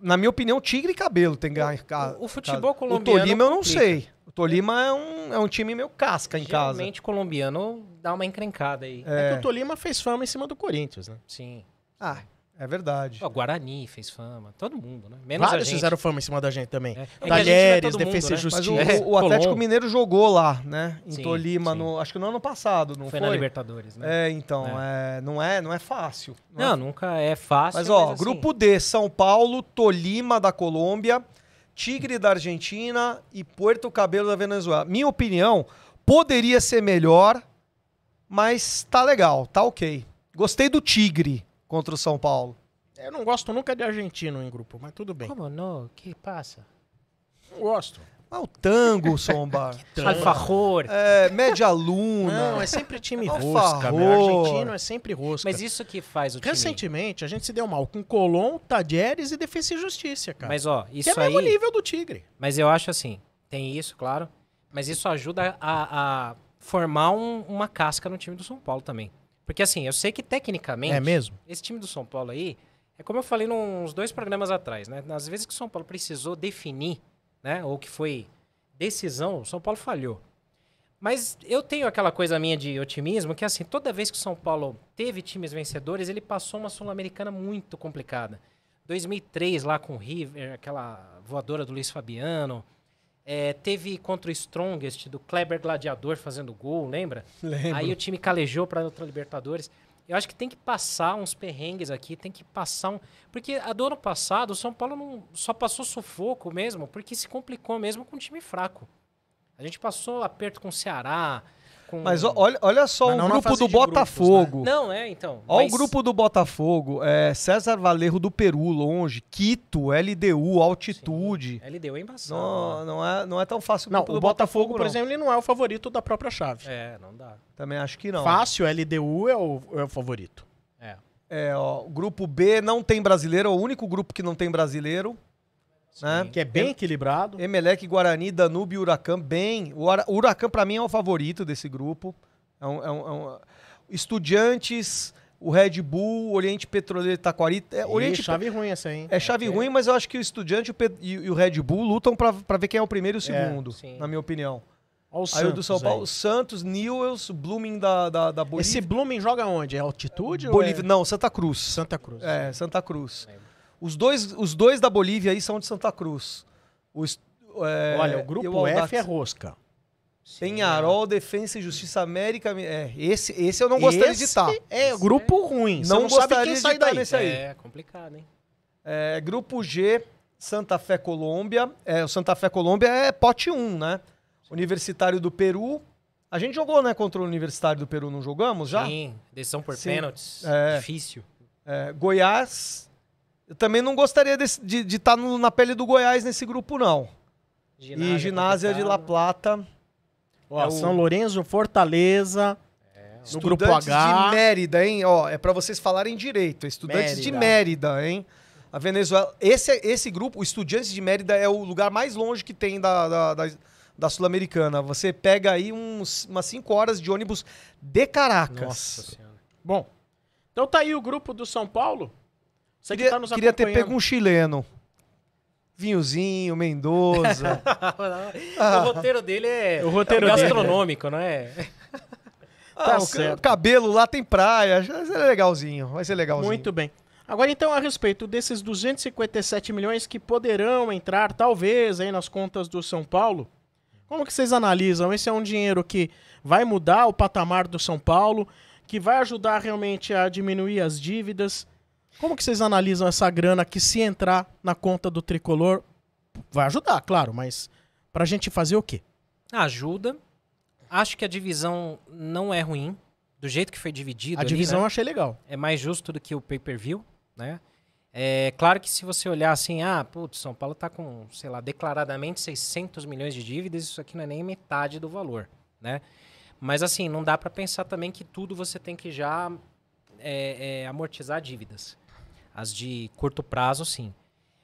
Na minha opinião, Tigre e Cabelo tem que ganhar em casa. o futebol O colombiano Tolima eu não complica. sei. O Tolima é um, é um time meio casca em casa. Geralmente colombiano dá uma encrencada aí. É. que o Tolima fez fama em cima do Corinthians, né? Sim. Ah, É verdade. O Guarani fez fama, todo mundo, né? Menos Vários a gente. fizeram fama em cima da gente também. É. É é Talheres, mundo, Defesa e né? Mas Justiça. o, É, o Atlético Colombo. Mineiro jogou lá, né? Em Sim, Tolima, sim. no, acho que no ano passado, não foi, foi? na Libertadores, né? É, então, é, não, é, não é fácil. Não é Não, nunca é fácil. Mas, ó, assim, grupo D, São Paulo, Tolima da Colômbia, Tigre da Argentina e Puerto Cabelo da Venezuela. Minha opinião, poderia ser melhor, mas tá legal, tá ok. Gostei do Tigre contra o São Paulo. Eu não gosto nunca de argentino em grupo, mas tudo bem. Como não? que passa? Não gosto. Ah, o Tango, Somba. Alfajor. é, Média Luna. Não, é sempre time rosca, meu. Argentino é sempre rosca. Mas isso que faz o time. Recentemente, a gente se deu mal com Colom, Tadieres e Defesa e Justiça, cara. Mas, ó, que isso é o mesmo aí... nível do Tigre. Mas eu acho assim, tem isso, claro, mas isso ajuda a, a formar um- uma casca no time do São Paulo também. Porque assim, eu sei que tecnicamente, É mesmo? esse time do São Paulo aí, é como eu falei nos dois programas atrás, né? Nas vezes que o São Paulo precisou definir, né? Ou que foi decisão, o São Paulo falhou. Mas eu tenho aquela coisa minha de otimismo que assim, toda vez que o São Paulo teve times vencedores, ele passou uma Sul-Americana muito complicada. 2003 lá com o River, aquela voadora do Luiz Fabiano. É, teve contra o Strongest do Kleber Gladiador fazendo gol, lembra? Lembro. Aí o time calejou para outra Libertadores. Eu acho que tem que passar uns perrengues aqui, tem que passar um. Porque a do ano passado, o São Paulo não só passou sufoco mesmo, porque se complicou mesmo com um time fraco. A gente passou aperto com o Ceará. Com... Mas olha, olha só Mas o grupo do de grupos, Botafogo. Não, é, então. Olha mas- o grupo do Botafogo. É César Valerro do Peru, longe. Quito, LDU, altitude. Ele deu embaçado. Não, né? não, é, não é tão fácil Não, o do Botafogo, por exemplo, ele não é o favorito da própria chave. É, não dá. Também acho que não. Fácil, LDU é o, é o favorito. É. É, ó, o grupo B não tem brasileiro, é o único grupo que não tem brasileiro. Né? Que é bem equilibrado. Emelec, Guarani, Danúbio e Huracan, bem. O Hura- o Huracan, pra mim, é o favorito desse grupo. É um, é um- é um- Estudiantes, o Red Bull, Oriente Petroleiro e Taquari. É, Oriente chave ruim essa hein? É chave ruim, mas eu acho que o Estudiante e o e, e Red Bull lutam pra, pra ver quem é o primeiro e o segundo, sim. na minha opinião. Olha o Aí o do São Paulo, aí. Santos, Newells, Blooming da, da, da Bolívia. Esse Blooming joga onde? É altitude Bolívia ou é Não, Santa Cruz. Santa Cruz? É, Santa Cruz. Lembro. Os dois, os dois da Bolívia aí são de Santa Cruz. O est- é, Olha, o grupo Audax. F é rosca. Penharol, Defensa e Justiça América. É, esse, esse eu não gostaria de Esse estar. É grupo ruim. Não não, sabe gostaria quem de sai estar daí. nesse aí. É complicado, hein? É, grupo G, Santa Fé Colômbia. É, o Santa Fé Colômbia é pote 1, né? Universitário do Peru. A gente jogou, né, contra o Universitário do Peru, não jogamos já? Sim, decisão por Sim. pênaltis. É. Difícil. É, Goiás. Eu também não gostaria desse- de estar na pele do Goiás nesse grupo, não. e Ginásio de La. Plata. Ó, É o- São Lourenço, Fortaleza. No grupo Estudantes H. de Mérida, hein? Ó, é pra vocês falarem direito. Estudantes de Mérida. Mérida, hein? A Venezuela. Esse, esse grupo, o Estudantes de Mérida, é o lugar mais longe que tem da, da, da- da Sul-Americana. Você pega aí uns, umas 5 horas de ônibus de Caracas. Nossa senhora. Bom, então tá aí o grupo do São Paulo. Você que Queria, tá nos queria ter pego um chileno. Vinhozinho, Mendoza. O roteiro dele é, O roteiro é dele, gastronômico, não é? Ah, Tá certo. cabelo lá tem praia. Vai ser legalzinho. Vai ser legalzinho. Muito bem. Agora, então, a respeito desses 257 milhões que poderão entrar, talvez, aí nas contas do São Paulo, como que vocês analisam? Esse é um dinheiro que vai mudar o patamar do São Paulo, que vai ajudar realmente a diminuir as dívidas. Como que vocês analisam essa grana que, se entrar na conta do tricolor, vai ajudar, claro, mas pra gente fazer o quê? Ajuda. Acho que a divisão não é ruim. Do jeito que foi dividido. A ali, divisão né? eu achei legal. é mais justo do que o pay-per-view, né? É claro que se você olhar assim, ah, putz, São Paulo tá com, sei lá, declaradamente 600 milhões de dívidas, isso aqui não é nem metade do valor, né? Mas assim, não dá para pensar também que tudo você tem que já é, é, amortizar dívidas. As de curto prazo, sim.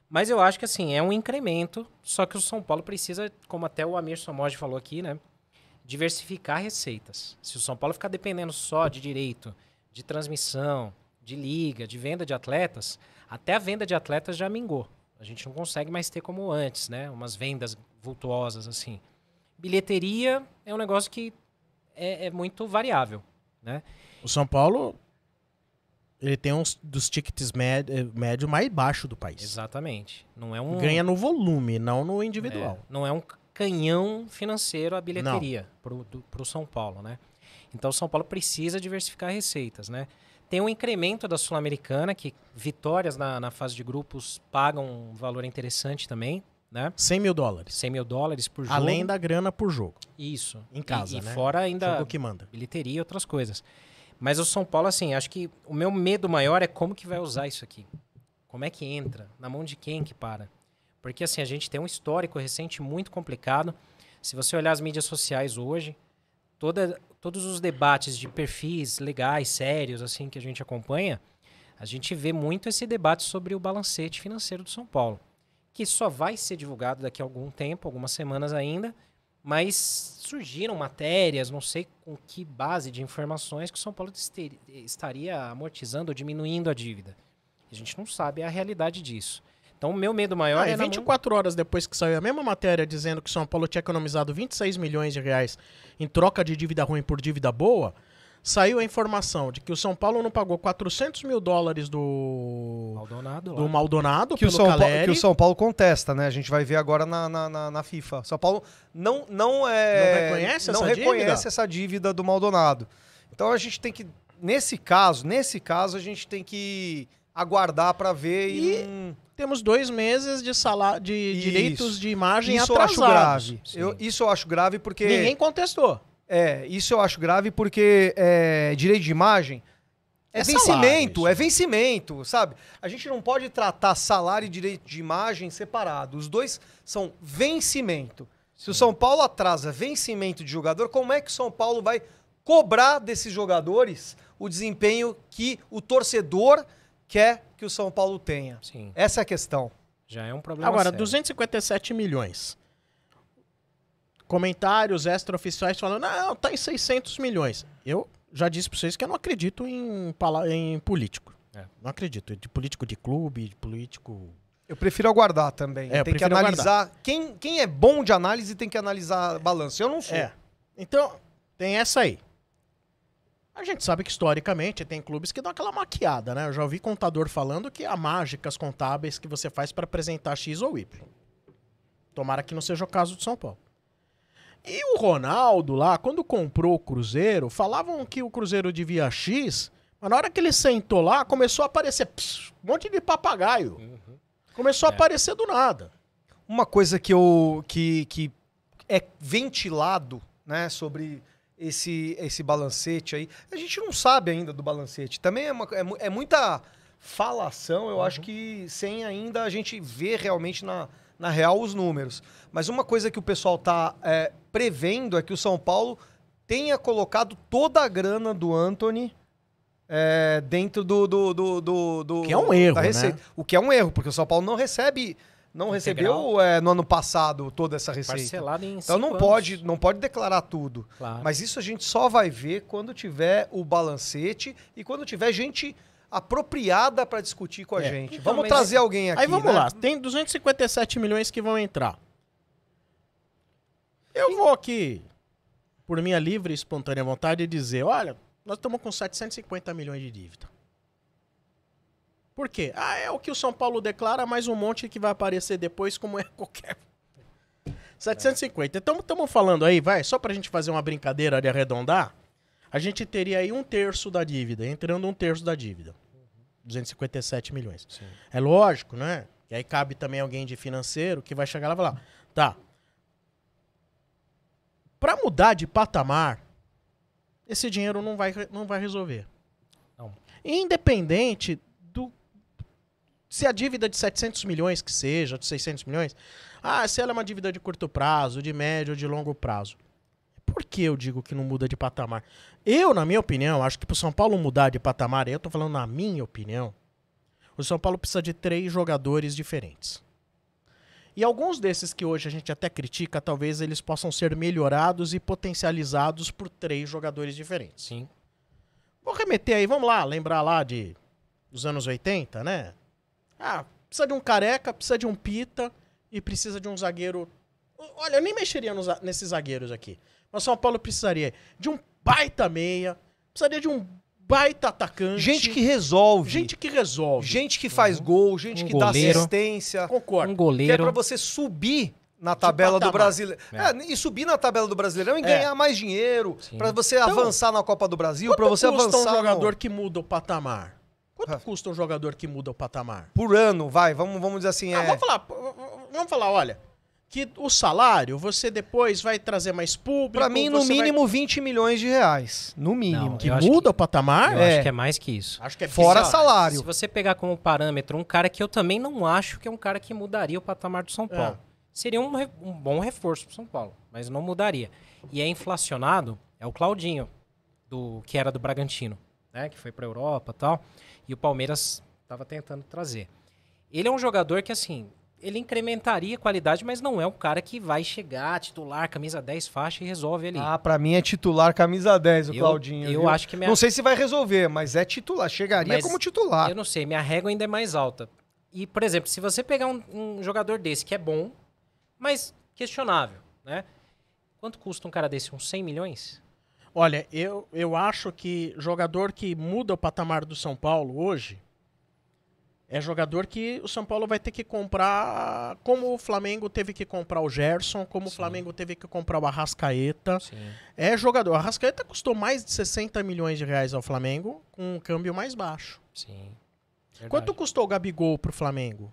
Mas eu acho que assim, é um incremento, só que o São Paulo precisa, como até o Amir Somoge falou aqui, né? Diversificar receitas. Se o São Paulo ficar dependendo só de direito, de transmissão, de liga, de venda de atletas, até a venda de atletas já mingou. A gente não consegue mais ter como antes, né? Umas vendas vultuosas assim. Bilheteria é um negócio que é, é muito variável, né? O São Paulo Ele tem uns dos tickets méd, eh, médio mais baixo do país. Exatamente. Não é um Ganha no volume, não no individual. É, não é um canhão financeiro a bilheteria do, pro São Paulo, né? Então o São Paulo precisa diversificar receitas, né? Tem um incremento da Sul-Americana, que vitórias na, na fase de grupos pagam um valor interessante também, né? 100 mil dólares. 100 mil dólares por jogo. Além da grana por jogo. Isso. Em casa, e, e né? fora ainda Jogo que manda. bilheteria e outras coisas. Mas o São Paulo, assim, acho que o meu medo maior é como que vai usar isso aqui. Como é que entra? Na mão de quem que para? Porque, assim, a gente tem um histórico recente muito complicado. Se você olhar as mídias sociais hoje, toda, todos os debates de perfis legais, sérios, assim, que a gente acompanha, a gente vê muito esse debate sobre o balancete financeiro do São Paulo, que só vai ser divulgado daqui a algum tempo, algumas semanas ainda, mas surgiram matérias, não sei com que base de informações, que o São Paulo estaria amortizando ou diminuindo a dívida. A gente não sabe a realidade disso. Então, o meu medo maior Ah, é e na mão- 24 horas depois que saiu a mesma matéria dizendo que São Paulo tinha economizado 26 milhões de reais em troca de dívida ruim por dívida boa, saiu a informação de que o São Paulo não pagou 400 mil dólares do, Maldonado do Maldonado Que o, pelo São Paulo, Caleri. que o São Paulo contesta, né? A gente vai ver agora na, na, na, na FIFA. São Paulo não, não, é, Não reconhece não essa reconhece dívida? essa dívida do Maldonado. Então a gente tem que, nesse caso, nesse caso, a gente tem que aguardar para ver e, E- Temos dois meses de, sala... de Isso. direitos de imagem isso eu acho atrasados. grave. Eu, isso eu acho grave porque Ninguém contestou. É, isso eu acho grave porque é, direito de imagem é, É vencimento, salário, é vencimento, sabe? A gente não pode tratar salário e direito de imagem separado. Os dois são vencimento. Se o São Paulo atrasa vencimento de jogador, como é que o São Paulo vai cobrar desses jogadores o desempenho que o torcedor quer que o São Paulo tenha? Sim, Essa é a questão. já é um problema Agora, sério. 257 milhões. Comentários extraoficiais falando, não, tá em 600 milhões. Eu já disse pra vocês que eu não acredito em, em político. É. Não acredito. De político de clube, de político... Eu prefiro aguardar também. É, eu tem que analisar. Quem, quem é bom de análise tem que analisar balanço. Eu não sou. É. Então, tem essa aí. A gente sabe que historicamente tem clubes que dão aquela maquiada, né? Eu já ouvi contador falando que há mágicas contábeis que você faz para apresentar X ou Y. Tomara que não seja o caso de São Paulo. E o Ronaldo lá, quando comprou o Cruzeiro, falavam que o Cruzeiro devia X, mas na hora que ele sentou lá, começou a aparecer pss, um monte de papagaio. Uhum. Começou a É. aparecer do nada. Uma coisa que eu que, que é ventilado, né, sobre esse esse balancete aí, a gente não sabe ainda do balancete. Também é, uma, é, é muita falação, eu acho que sem ainda a gente ver realmente na, na real os números. Mas uma coisa que o pessoal tá é, prevendo é que o São Paulo tenha colocado toda a grana do Anthony é, dentro do, do, do, do, do- Que é um erro, né? O que é um erro, porque o São Paulo não recebe, não Integral. recebeu é, no ano passado toda essa receita. Parcelado em Então não pode, não pode declarar tudo. Claro. Mas isso a gente só vai ver quando tiver o balancete e quando tiver gente apropriada para discutir com a É. gente. Então, vamos trazer alguém aqui. Aí vamos né? lá, tem 257 milhões que vão entrar. Eu vou aqui, por minha livre e espontânea vontade, dizer: olha, nós estamos com 750 milhões de dívida. Por quê? Ah, é o que o São Paulo declara, mais um monte que vai aparecer depois, como é qualquer. 750. Então, estamos falando aí, vai, só pra gente fazer uma brincadeira de arredondar, a gente teria aí um terço da dívida, entrando um terço da dívida. 257 milhões. Sim. É lógico, né? E aí cabe também alguém de financeiro que vai chegar lá e falar: tá. Pra mudar de patamar, esse dinheiro não vai, não vai resolver. Não. Independente do. Se a dívida de 700 milhões que seja, de 600 milhões, ah, se ela é uma dívida de curto prazo, de médio ou de longo prazo. Por que eu digo que não muda de patamar? Eu, na minha opinião, acho que pro São Paulo mudar de patamar, eu tô falando na minha opinião, o São Paulo precisa de três jogadores diferentes. E alguns desses que hoje a gente até critica, talvez eles possam ser melhorados e potencializados por três jogadores diferentes. Sim. Vou remeter aí, vamos lá, lembrar lá de dos anos 80, né? Ah, precisa de um careca, precisa de um pita e precisa de um zagueiro. Olha, eu nem mexeria nos nesses zagueiros aqui. Mas São Paulo precisaria de um baita meia, precisaria de um baita atacante. Gente que resolve. Gente que resolve. Gente que faz gol, gente Um que dá goleiro. assistência. Concordo. Um Que é goleiro. pra você subir na tabela do brasileiro. É, e subir na tabela do Brasileirão e É. ganhar mais dinheiro. Pra você avançar na Copa do Brasil, Quanto pra você custa avançar um no- jogador que muda o patamar? Quanto Ah. custa um jogador que muda o patamar? por ano, vai, vamos, vamos dizer assim, Ah, é. vamos falar, vamos falar, olha, que o salário você depois vai trazer mais público. Pra mim, no você vai- mínimo 20 milhões de reais. No mínimo. Não, que muda que- o patamar? Eu É. acho que é mais que isso. Acho que é Fora bizarro. salário. Se você pegar como parâmetro um cara que eu também não acho que é um cara que mudaria o patamar do São É. Paulo. Seria um, re- um bom reforço pro São Paulo, mas não mudaria. E é inflacionado, é o Claudinho, do que era do Bragantino, né? Que foi pra Europa e tal. E o Palmeiras tava tentando trazer. Ele é um jogador que, assim, ele incrementaria a qualidade, mas não é um cara que vai chegar, titular, camisa 10, faixa e resolve ali. Ah, pra mim é titular camisa 10 o Eu- Claudinho. eu viu? acho que minha- Não sei se vai resolver, mas é titular. Chegaria Mas como titular. Eu não sei, minha régua ainda é mais alta. E, por exemplo, se você pegar um, um jogador desse que é bom, mas questionável, né? Quanto custa um cara desse? Uns 100 milhões? Olha, eu, eu acho que jogador que muda o patamar do São Paulo hoje é jogador que o São Paulo vai ter que comprar, como o Flamengo teve que comprar o Gerson, como o Sim. Flamengo teve que comprar o Arrascaeta. Sim. É jogador. O Arrascaeta custou mais de 60 milhões de reais ao Flamengo com um câmbio mais baixo. Sim. Verdade. Quanto custou o Gabigol pro Flamengo?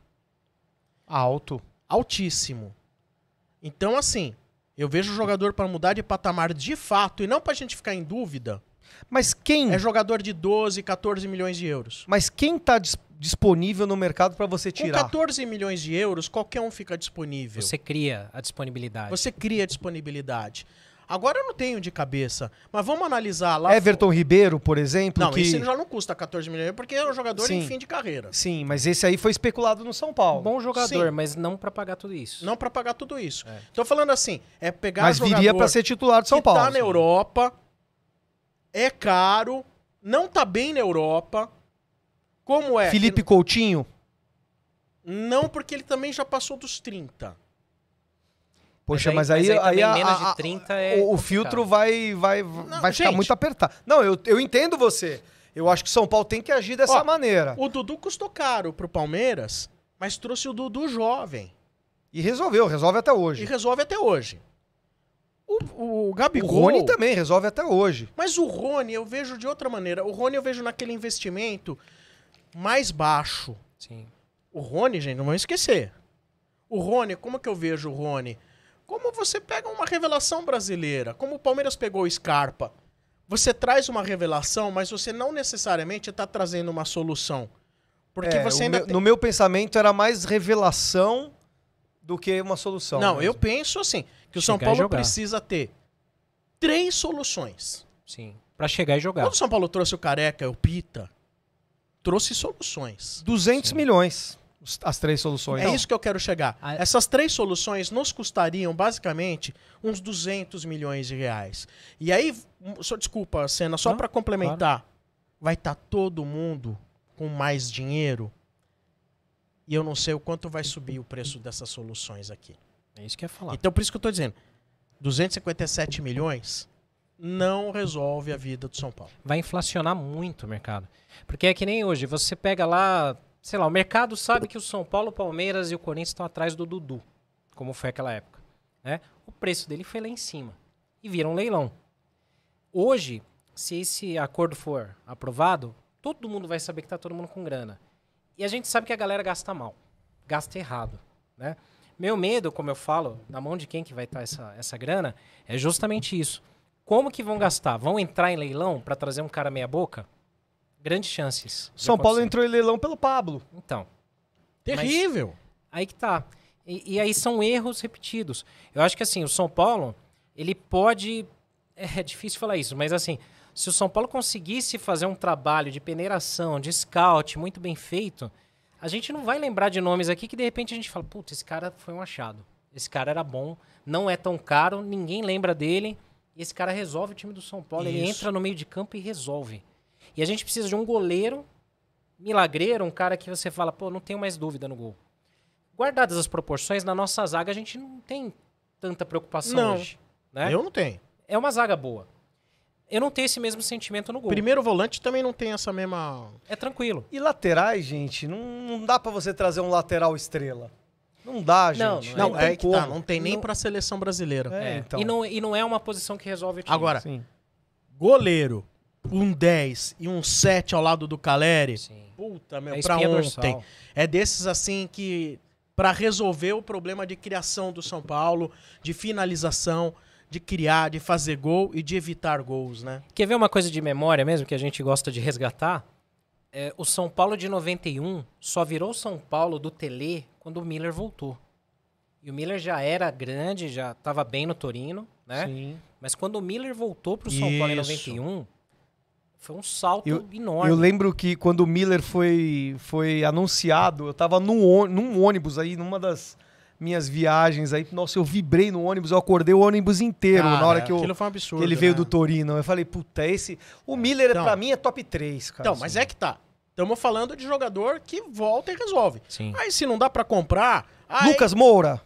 Alto. Altíssimo. Então, assim, eu vejo jogador para mudar de patamar de fato e não pra gente ficar em dúvida. Mas quem, É jogador de 12, 14 milhões de euros. mas quem tá dis- disponível no mercado pra você Com tirar? 14 milhões de euros, qualquer um fica disponível. Você cria a disponibilidade. Você cria disponibilidade. Agora eu não tenho de cabeça, mas vamos analisar lá. Everton Ribeiro, por exemplo, Não, que esse já não custa 14 milhões, porque é um jogador Sim. em fim de carreira. Sim, mas esse aí foi especulado no São Paulo. Bom jogador, Sim. mas não pra pagar tudo isso. Não pra pagar tudo isso. É. Tô falando assim, é pegar mas jogador viria pra ser titular de São que Paulo. tá na Europa, é caro, não tá bem na Europa. Como é? Felipe Coutinho, Não, porque ele também já passou dos 30. Poxa, Mas mas aí- aí, mas aí a- menos a- de 30 é o, o complicado. filtro vai, vai, vai ficar gente. muito apertado. Não, eu, eu entendo você. Eu acho que São Paulo tem que agir dessa Ó, maneira. O Dudu custou caro pro Palmeiras, mas trouxe o Dudu jovem. E resolveu, resolve até E hoje. resolve até hoje. O, o O Gabigol. Rony também resolve até hoje. Mas o Rony eu vejo de outra maneira. O Rony eu vejo naquele investimento mais baixo. Sim. O Rony, gente, não vamos esquecer. O Rony, como que eu vejo o Rony? Como você pega uma revelação brasileira, como o Palmeiras pegou o Scarpa. Você traz uma revelação, mas você não necessariamente está trazendo uma solução. Porque É, você ainda meu- tem... No meu pensamento era mais revelação do que uma solução. Não, mesmo. eu penso assim, que o São Chegar Paulo precisa ter três soluções. Sim. Pra chegar e jogar. Quando o São Paulo trouxe o Careca e o Pita, trouxe soluções. 200 Sim. milhões, as três soluções. É isso que eu quero chegar. A- Essas três soluções nos custariam, basicamente, uns 200 milhões de reais. E aí, só desculpa, Senna, só pra complementar, vai estar todo mundo com mais dinheiro e eu não sei o quanto vai subir o preço dessas soluções aqui. É isso que eu ia falar. Então, por isso que eu tô dizendo, 257 milhões não resolve a vida do São Paulo. vai inflacionar muito o mercado. Porque é que nem hoje, você pega lá, sei lá, o mercado sabe que o São Paulo, o Palmeiras e o Corinthians estão atrás do Dudu, como foi aquela época. Né? O preço dele foi lá em cima e vira um leilão. Hoje, se esse acordo for aprovado, todo mundo vai saber que tá todo mundo com grana. E a gente sabe que a galera gasta mal, gasta errado, né? Meu medo, como eu falo, na mão de quem que vai estar essa, essa grana, é justamente isso. Como que vão gastar? Vão entrar em leilão para trazer um cara meia boca? Grandes chances. São Paulo entrou em leilão pelo Pablo. Então, Terrível. aí que tá. E, e aí são erros repetidos. Eu acho que assim, o São Paulo, ele pode. É difícil falar isso, mas assim, se o São Paulo conseguisse fazer um trabalho de peneiração, de scout muito bem feito, a gente não vai lembrar de nomes aqui que de repente a gente fala, putz, esse cara foi um achado. Esse cara era bom, não é tão caro, ninguém lembra dele. E esse cara resolve o time do São Paulo. Ele Isso. entra no meio de campo e resolve. E a gente precisa de um goleiro milagreiro, um cara que você fala, pô, não tenho mais dúvida no gol. Guardadas as proporções, na nossa zaga a gente não tem tanta preocupação Não. hoje. Né? Eu não tenho. É uma zaga boa. Eu não tenho esse mesmo sentimento no gol. Primeiro volante também não tem essa mesma. É tranquilo. E laterais, gente, não, não dá pra você trazer um lateral estrela. Não dá, Não, gente. não Não, tem é que tá, não tem nem Não- pra seleção brasileira. É, É, então. e, não, e não é uma posição que resolve o time. Agora, Sim. goleiro, um 10 e um 7 ao lado do Caleri. Sim. Puta, meu, É pra ontem. dorsal. É desses assim que pra resolver o problema de criação do São Paulo, de finalização, de criar, de fazer gol e de evitar gols, né? Quer ver uma coisa de memória mesmo que a gente gosta de resgatar? É, o São Paulo de 91 só virou São Paulo do Tele quando o Miller voltou. E o Miller já era grande, já estava bem no Torino, né? Sim. Mas quando o Miller voltou pro São Paulo em Isso. 91, foi um salto Eu- enorme. Eu lembro que quando o Miller foi, foi anunciado, eu tava num, num ônibus aí, numa das minhas viagens aí. Nossa, eu vibrei no ônibus, eu acordei o ônibus inteiro Cara, na hora que, eu, um que absurdo. ele veio né? do Torino. Eu falei, puta, esse. O Miller, Então. pra mim, é top 3, cara. Então, mas é que tá. Estamos falando de jogador que volta e resolve. Sim. Aí se não dá pra comprar, aí- Lucas Moura.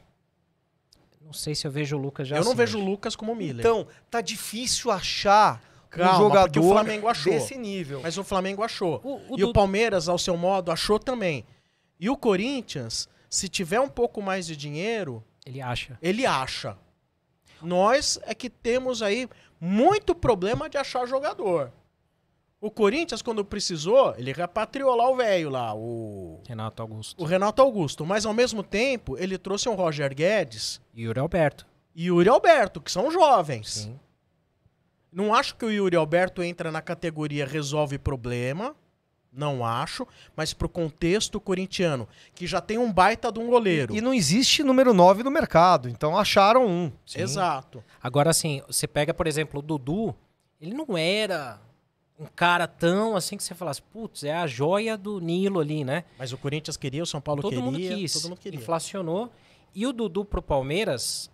Não sei se eu vejo o Lucas já eu não assim, vejo o. Lucas como Miller. Então, tá difícil achar Calma, um jogador o Flamengo achou. desse nível. Mas o Flamengo achou. O- o e Dudu- o Palmeiras, ao seu modo, achou também. E o Corinthians, se tiver um pouco mais de dinheiro, Ele acha. ele acha. Nós é que temos aí muito problema de achar jogador. O Corinthians, quando precisou, ele repatriou lá o velho lá, o, Renato Augusto. o Renato Augusto. Mas ao mesmo tempo, ele trouxe um Roger Guedes E Yuri Alberto. e Yuri Alberto, que são jovens. Sim. Não acho que o Yuri Alberto entra na categoria resolve problema. Não acho. Mas pro contexto corintiano, que já tem um baita de um goleiro. E não existe número 9 no mercado, então acharam um. Sim. Exato. Agora, assim, você pega, por exemplo, o Dudu, ele não era um cara tão assim que você falasse, putz, é a joia do Nilo ali, né? Mas o Corinthians queria, o São Paulo todo queria. mundo quis. Todo mundo queria. Inflacionou. E o Dudu pro Palmeiras,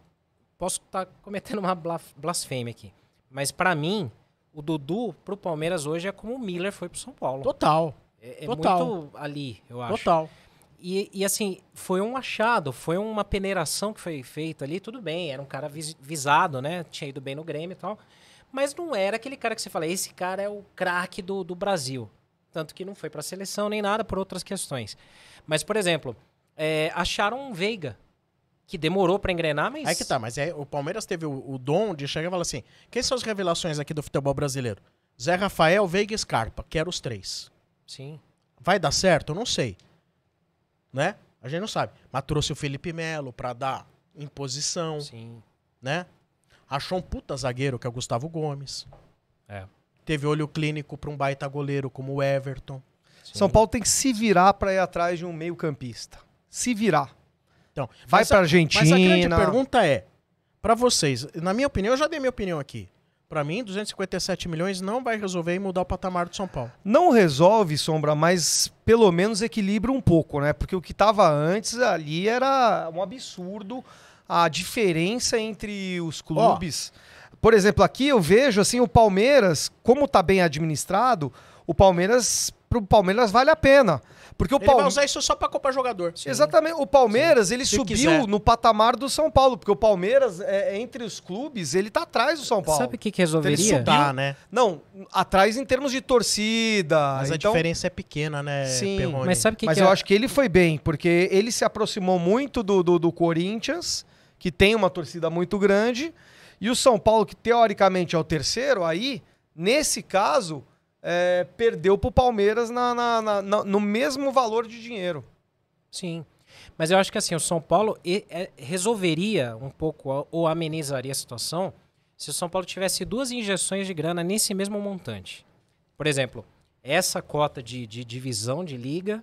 posso estar cometendo uma bla- blasfêmia aqui. Mas pra mim, o Dudu pro Palmeiras hoje é como o Miller foi pro São Paulo. Total. É, é total. muito ali, eu acho. Total. E, e, assim, foi um achado, foi uma peneiração que foi feita ali, tudo bem, era um cara vis- visado, né? Tinha ido bem no Grêmio e tal. Mas não era aquele cara que você fala, esse cara é o craque do, do Brasil. Tanto que não foi pra seleção nem nada por outras questões. Mas, por exemplo, é, acharam um Veiga, que demorou pra engrenar, mas. Aí que tá, mas é, o Palmeiras teve o, o dom de chegar e falar assim: quem são as revelações aqui do futebol brasileiro? Zé Rafael, Veiga e Scarpa. Quero os três. Sim. Vai dar certo? Eu não sei. Né? A gente não sabe. Mas trouxe o Felipe Melo pra dar imposição, Sim. né? Achou um puta zagueiro que é o Gustavo Gomes. É. Teve olho clínico pra um baita goleiro como o Everton. sim. São Paulo tem que se virar pra ir atrás de um meio-campista. Se virar. Então, Vai mas pra a- Argentina. Mas a grande pergunta é, pra vocês, na minha opinião, eu já dei minha opinião aqui. Pra mim, 257 milhões não vai resolver e mudar o patamar do São Paulo. Não resolve, Sombra, mas pelo menos equilibra um pouco, né? Porque o que tava antes ali era um absurdo a diferença entre os clubes. Por exemplo, aqui eu vejo assim o Palmeiras, como tá bem administrado, o Palmeiras pro Palmeiras vale a pena. Porque o Ele vai Palmeiras usar isso só pra Copa Jogador. Exatamente. O Palmeiras, ele Se subiu quiser. no patamar do São Paulo, porque o Palmeiras, é, é entre os clubes, ele tá atrás do São Paulo. Sabe o que, que Então ele resolveria? subiu. Tá, né? Não, atrás em termos de torcida. Mas a então, diferença é pequena, né, Sim, Perrone? Mas sabe o que, Mas que eu é? acho que ele foi bem, porque ele se aproximou muito do, do, do Corinthians, que tem uma torcida muito grande, e o São Paulo, que teoricamente é o terceiro, aí, nesse caso, é, perdeu pro Palmeiras na, na- na- no mesmo valor de dinheiro. Sim. Mas eu acho que assim, o São Paulo é, resolveria um pouco ou amenizaria a situação se o São Paulo tivesse duas injeções de grana nesse mesmo montante. Por exemplo, essa cota de, de divisão de liga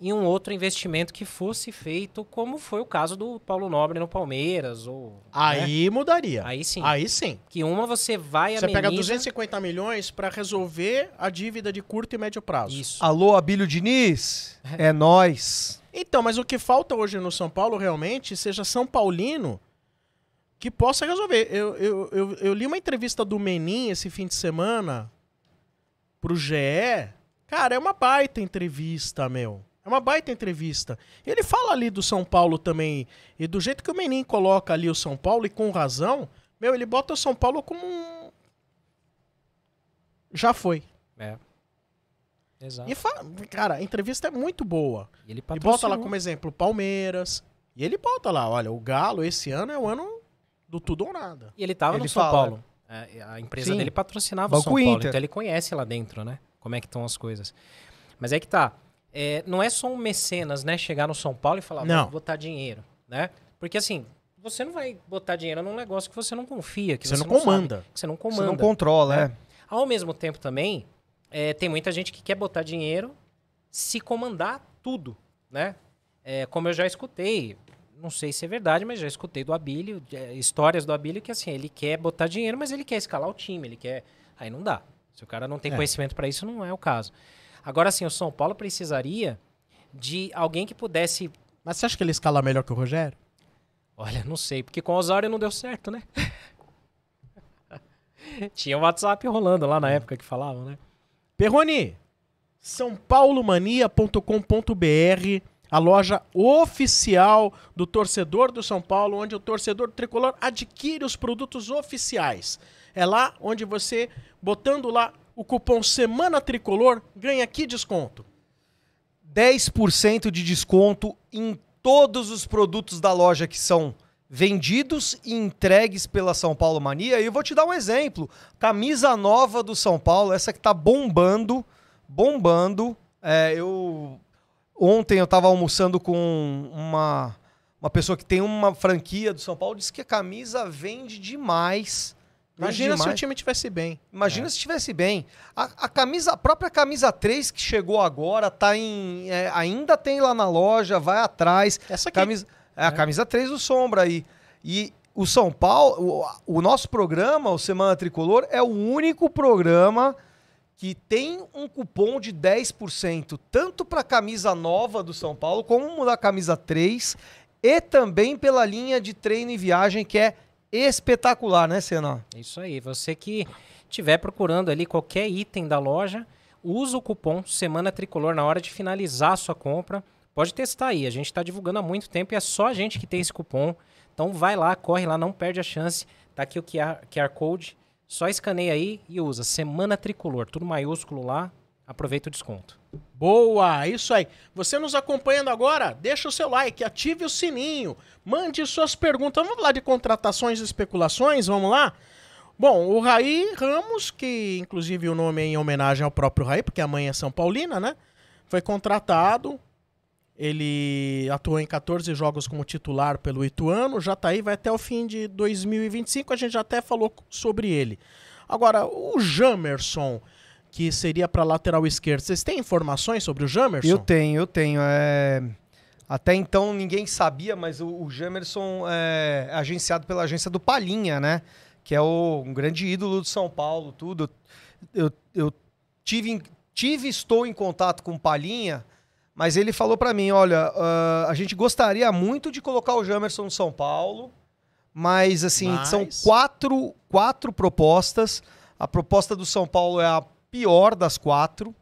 e um outro investimento que fosse feito, como foi o caso do Paulo Nobre no Palmeiras. Ou, né? Aí mudaria. Aí sim. Aí sim. Que uma você vai Você pega ameniza- 250 milhões pra resolver a dívida de curto e médio prazo. Isso. Alô, Abílio Diniz? É nós. Então, mas o que falta hoje no São Paulo realmente seja São Paulino que possa resolver. Eu, eu, eu, eu li uma entrevista do Menin esse fim de semana pro GE. Cara, é uma baita entrevista, meu. É uma baita entrevista. Ele fala ali do São Paulo também. E do jeito que o Menin coloca ali o São Paulo, e com razão, meu, ele bota o São Paulo como um. já foi. É. Exato. E fa- cara, a entrevista é muito boa. E ele E bota lá como exemplo o Palmeiras. E ele bota lá, olha, o Galo esse ano é o ano do tudo ou nada. E ele tava Ele no São fala. Paulo. É, a empresa Sim. dele patrocinava Banco o São Paulo, Inter. então ele conhece lá dentro, né? Como é que estão as coisas. Mas é que tá. É, não é só um mecenas, né? Chegar no São Paulo e falar, Não. vou botar dinheiro, né? Porque assim, você não vai botar dinheiro num negócio que você não confia, que Você você, não sabe, comanda. que você não Você comanda. não controla, é. Ao mesmo tempo também, é, tem muita gente que quer botar dinheiro se comandar tudo, né? É, como eu já escutei, não sei se é verdade, mas já escutei do Abílio, é, histórias do Abílio que assim, ele quer botar dinheiro, mas ele quer escalar o time, ele quer... Aí não dá. Se o cara não tem É. conhecimento para isso, não é o caso. Agora sim, o São Paulo precisaria de alguém que pudesse... Mas você acha que ele escala melhor que o Rogério? Olha, não sei, porque com o Osório não deu certo, né? Tinha o WhatsApp rolando lá na época que falavam, né? Perrone, sãopaulomania.com.br, a loja oficial do torcedor do São Paulo, onde o torcedor tricolor adquire os produtos oficiais. É lá onde você, botando lá o cupom Semana Tricolor, ganha aqui desconto. 10% de desconto em todos os produtos da loja que são vendidos e entregues pela São Paulo Mania. E eu vou te dar um exemplo. Camisa nova do São Paulo, essa que tá bombando, bombando. É, eu ontem eu tava almoçando com uma uma pessoa que tem uma franquia do São Paulo, disse que a camisa vende demais. Imagina se o demais. time tivesse bem. Imagina se estivesse bem. A, a camisa, a própria camisa 3 que chegou agora, tá em. é, ainda tem lá na loja, vai atrás. Essa aqui. Camisa, é a camisa 3 do Sombra aí. E o São Paulo, o, o nosso programa, o Semana Tricolor, é o único programa que tem um cupom de 10%, tanto para a camisa nova do São Paulo, como da camisa 3, e também pela linha de treino e viagem, que é espetacular, né, Senna? Isso aí. Você que estiver procurando ali qualquer item da loja, usa o cupom Semana Tricolor na hora de finalizar a sua compra. Pode testar aí. A gente está divulgando há muito tempo e é só a gente que tem esse cupom. Então vai lá, corre lá, não perde a chance. Tá aqui o QR, QR Code. Só escaneia aí e usa. Semana Tricolor. Tudo maiúsculo lá. Aproveita o desconto. Boa, isso aí. Você nos acompanhando agora, deixa o seu like, ative o sininho, mande suas perguntas. Vamos lá de contratações e especulações, vamos lá? Bom, o Raí Ramos, que inclusive o nome é em homenagem ao próprio Raí, porque a mãe é São Paulina, né? Foi contratado. Ele atuou em 14 jogos como titular pelo Ituano, já tá aí, vai até o fim de 2025, a gente já até falou sobre ele. Agora, o Jamerson, que seria para lateral esquerdo, vocês têm informações sobre o Jamerson? Eu tenho, eu tenho. é, Até então ninguém sabia, mas o, o Jamerson é agenciado pela agência do Palinha, né? Que é o, um grande ídolo do São Paulo, tudo. Eu, eu tive, tive e estou em contato com o Palinha, mas ele falou pra mim, olha, ah, a gente gostaria muito de colocar o Jamerson no São Paulo, mas assim, Mas- são quatro, quatro propostas. A proposta do São Paulo é a pior das quatro.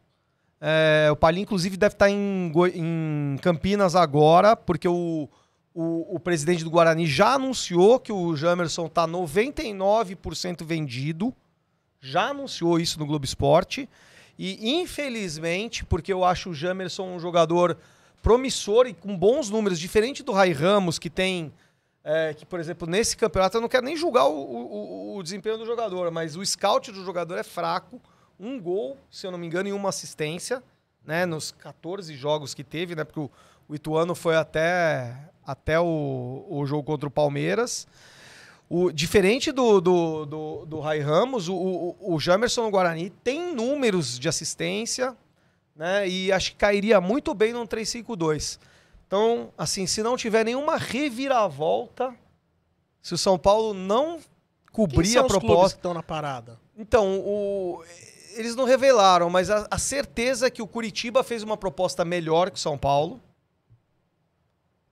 É, o Palinha, inclusive, deve estar em, Goi- em Campinas agora, porque o, o, o presidente do Guarani já anunciou que o Jamerson está 99% vendido. Já anunciou isso no Globo Esporte. E, infelizmente, porque eu acho o Jamerson um jogador promissor e com bons números, diferente do Rai Ramos, que tem. é, que, por exemplo, nesse campeonato, eu não quero nem julgar o, o- o desempenho do jogador, mas o scout do jogador é fraco. Um gol, se eu não me engano, e uma assistência, né? Nos 14 jogos que teve, né? Porque o, o Ituano foi até, até o, o jogo contra o Palmeiras. O, diferente do, do, do, do Rai Ramos, o, o, o Jamerson no Guarani tem números de assistência, né? E acho que cairia muito bem num 3-5-2. Então, assim, se não tiver nenhuma reviravolta, se o São Paulo não Quem cobrir são a os proposta. que estão na parada? Então, o- eles não revelaram, mas a, a certeza é que o Curitiba fez uma proposta melhor que o São Paulo.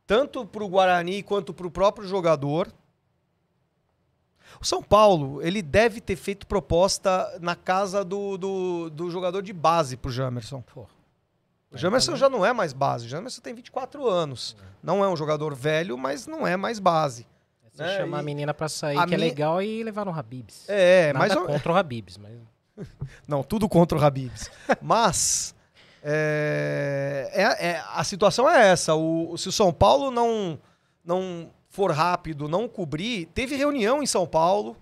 Tanto para o Guarani quanto para o próprio jogador. O São Paulo, ele deve ter feito proposta na casa do, do, do jogador de base pro Jamerson. Pô. O Jamerson já não é mais base. O Jamerson tem 24 anos. Não é um jogador velho, mas não é mais base. É, chamar e a menina pra sair, a que é legal, e levar no Habibs. É, Nada mas contra o Habibs, mas... Não, tudo contra o Habibs. Mas é, é- é- a situação é essa. O, se o São Paulo não, não for rápido, não cobrir, teve reunião em São Paulo,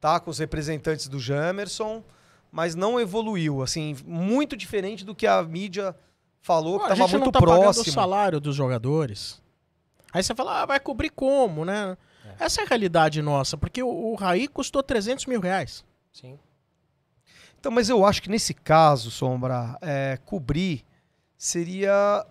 tá, com os representantes do Jamerson, mas não evoluiu. Assim, muito diferente do que a mídia falou, Pô, que estava muito não tá pagando o próximo. salário dos jogadores. Aí você fala, ah, vai cobrir como, né? Essa é a realidade nossa, porque o, o Raí custou 300 mil reais. Sim. Então, mas eu acho que nesse caso, Sombra, é, cobrir seria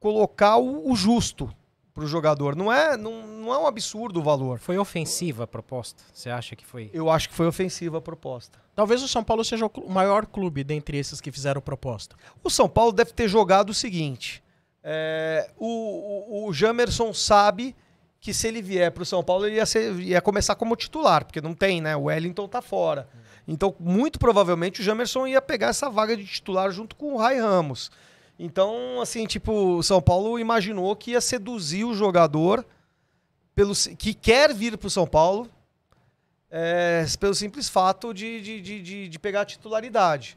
colocar o, o justo para o jogador. Não é, não, não é um absurdo o valor. Foi ofensiva a proposta? Você acha que foi? Eu acho que foi ofensiva a proposta. Talvez o São Paulo seja o maior clube dentre esses que fizeram proposta. O São Paulo deve ter jogado o seguinte: é, o, o, o Jamerson sabe que se ele vier para o São Paulo, ele ia, ser- ia começar como titular, porque não tem, né? O Wellington tá fora. Então, muito provavelmente, o Jamerson ia pegar essa vaga de titular junto com o Rai Ramos. Então, assim, tipo, o São Paulo imaginou que ia seduzir o jogador pelo, que quer vir para o São Paulo é, pelo simples fato de, de, de, de, de pegar a titularidade.